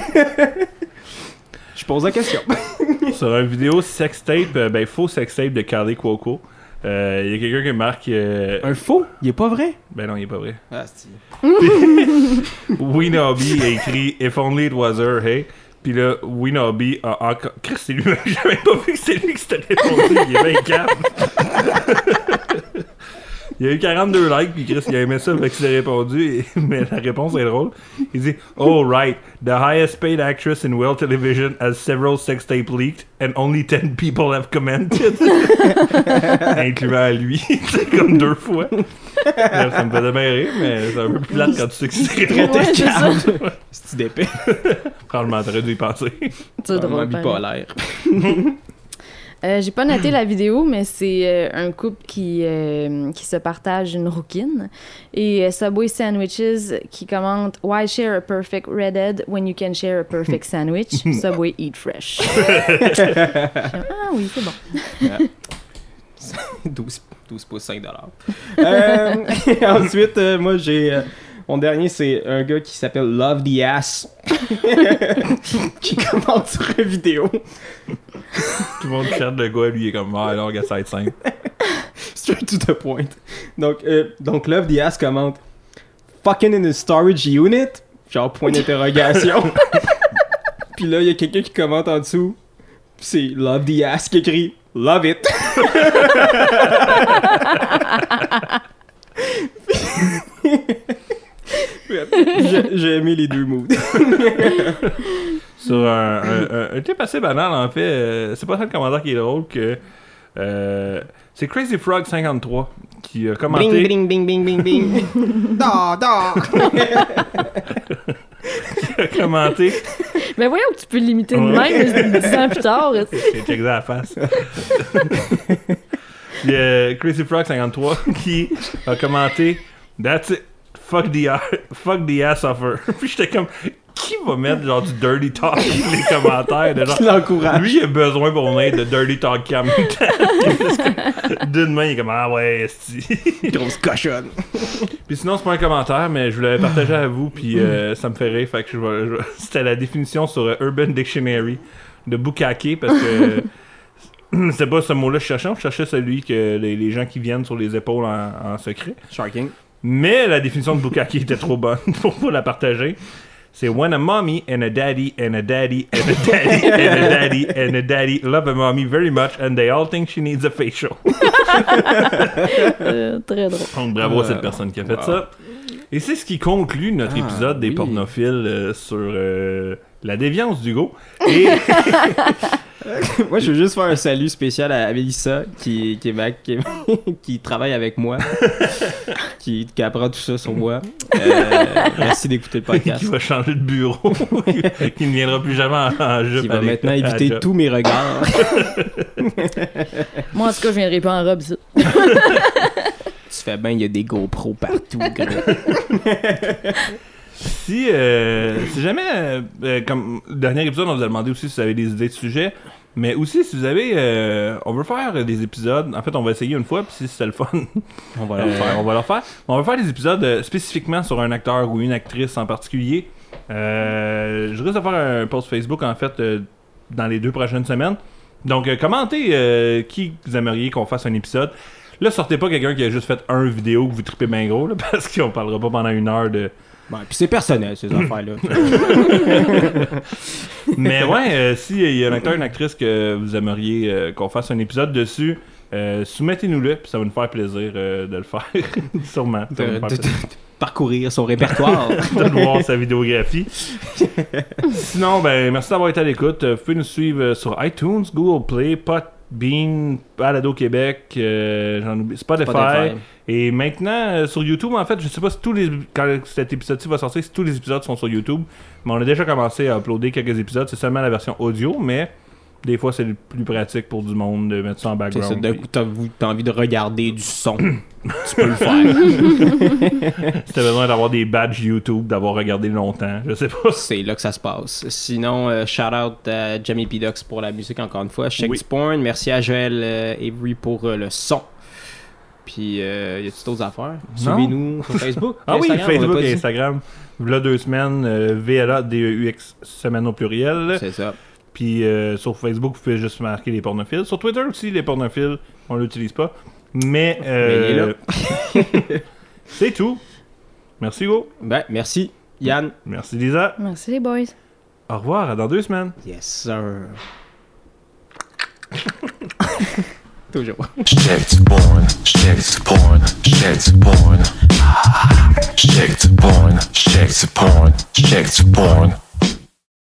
Je pose la question. sur une vidéo sextape, euh, ben faux sextape de Carly Cuoco. Euh, Il y a quelqu'un qui marque. euh, Un faux? Il est pas vrai? Ben non, il est pas vrai. Ah, c'est... Winobie a écrit If only it was her, hey. Puis là, Winobie a encore. Chris, c'est lui, j'avais pas vu que c'est lui qui s'était répondu. Il est bien calme. Il y a eu 42 likes, puis Chris, il a aimé ça, fait qu'il s'est répondu, et- mais la réponse est drôle. Il dit Oh, right, the highest paid actress in world television has several sex tapes leaked, and only 10 people have commented. Incluant lui, c'est comme deux fois. Là, ça me faisait bien rire, mais c'est un peu plus plate quand tu sais que c'est Très Ouais, c'est ça. C'est d'épais? Probablement, t'aurais dû y penser. C'est drôle. bipolaire. Euh, J'ai pas noté la vidéo, mais c'est euh, un couple qui, euh, qui se partage une rouquine. Et Subway Sandwiches qui commente Why share a perfect redhead when you can share a perfect sandwich? Subway eat fresh. ah oui, c'est bon. 12, 12 pouces, 5 dollars. Ensuite, moi, j'ai. Mon dernier, c'est un gars qui s'appelle Love the Ass. qui commente sur une vidéo. Tout le monde chante le gars, lui, il est comme Ah, alors, regarde, ça va être simple. Straight to the point. Donc, euh, donc Love the Ass commente Fucking in a storage unit? Genre, point d'interrogation. Puis là, il y a quelqu'un qui commente en dessous. C'est Love the Ass qui écrit Love it. J'ai j'ai aimé les deux moods. Sur un, un, un, un type assez banal, en fait, euh, c'est pas ça le commentaire qui est drôle que. euh, c'est Crazy Frog 53 qui a commenté. Bing, bing, bing, bing, bing, bing. da, da. qui a commenté. Mais voyons que tu peux limiter de Ouais. même 10 ans plus tard. Ça à la face. Il y a Crazy Frog 53 qui a commenté That's it. Fuck the, fuck the ass offer. Puis j'étais comme Qui va mettre genre du dirty talk dans les commentaires de genre. Lui, il a besoin pour moi de dirty talk temps. D'une main, il est comme Ah ouais, esti. Grosse cochonne. Puis sinon, c'est pas un commentaire, mais je voulais partager à vous, puis euh, ça me fait rire. Fait que je C'était la définition sur euh, Urban Dictionary de bukake, parce que c'était pas ce mot-là que je cherchais. Je cherchais celui que les, les gens qui viennent sur les épaules en, en secret. Sharking. Mais la définition de bukake était trop bonne pour pas la partager. C'est when a mommy and a daddy and a daddy and a daddy and a daddy and a daddy love a mommy very much and they all think she needs a facial. Euh, très drôle. Donc bravo à Euh, cette personne qui a fait wow. ça. Et c'est ce qui conclut notre Ah, épisode des oui. pornophiles euh, sur euh, la déviance d'Hugo. Et Moi, je veux juste faire un salut spécial à Mélissa, qui, qui, est ma- qui, qui travaille avec moi, qui, qui apprend tout ça sur moi. Euh, merci d'écouter le podcast. qui va changer de bureau. qui ne viendra plus jamais en, en jupe Qui va maintenant éviter tous mes regards. Moi, en tout cas, je viendrai pas en robe, ça. tu fais bien, il y a des GoPros partout, gros. Si, euh, si jamais, euh, euh, comme le dernier épisode, on vous a demandé aussi si vous avez des idées de sujets, mais aussi si vous avez, euh, on veut faire des épisodes, en fait on va essayer une fois, puis si c'est le fun, On va le faire. on va leur faire. On va faire des épisodes euh, spécifiquement sur un acteur ou une actrice en particulier. Euh, je risque de faire un post Facebook en fait euh, dans les deux prochaines semaines. Donc euh, commentez euh, qui vous aimeriez qu'on fasse un épisode. Là, sortez pas quelqu'un qui a juste fait un vidéo que vous tripez bien gros, là, parce qu'on parlera pas pendant une heure de. Ouais, puis c'est personnel, ces affaires-là. Mais ouais, euh, si il y a un acteur, une actrice que vous aimeriez euh, qu'on fasse un épisode dessus, euh, soumettez-nous-le, puis ça va nous faire plaisir de le faire. Sûrement. De, faire de- de parcourir son répertoire. de voir sa vidéographie. Sinon, ben, merci d'avoir été à l'écoute. Vous pouvez nous suivre sur iTunes, Google Play, Podbean, Balado Québec, euh, j'en oublie, Spotify. Spotify. Et maintenant, euh, sur YouTube, en fait, je sais pas si tous les. Quand cet épisode-ci va sortir, si tous les épisodes sont sur YouTube. Mais on a déjà commencé à uploader quelques épisodes. C'est seulement la version audio, mais des fois, c'est le plus pratique pour du monde de mettre ça en C'est background. d'un coup, t'as t'as envie de regarder du son. tu peux le faire. Si t'as besoin d'avoir des badges YouTube, d'avoir regardé longtemps, je sais pas. C'est là que ça se passe. Sinon, euh, shout out à Jamie P. Dux pour la musique encore une fois. Check Oui. Porn. Merci à Joël euh, Avery pour euh, le son. Puis, euh, y a-t-il d'autres affaires? Suivez-nous sur Facebook. Ah oui, Facebook et. Instagram. V'là deux semaines, euh, VLA, DEUX, semaine au pluriel. C'est ça. Puis euh, sur Facebook, vous pouvez juste marquer les pornophiles. Sur Twitter aussi, les pornophiles, on l'utilise pas. Mais, euh, c'est tout. Merci Hugo. Ben, merci, Yann. Merci Lisa. Merci les boys. Au revoir, à dans deux semaines. Yes, sir. Toujours. Porn, porn, porn. Porn, porn, porn.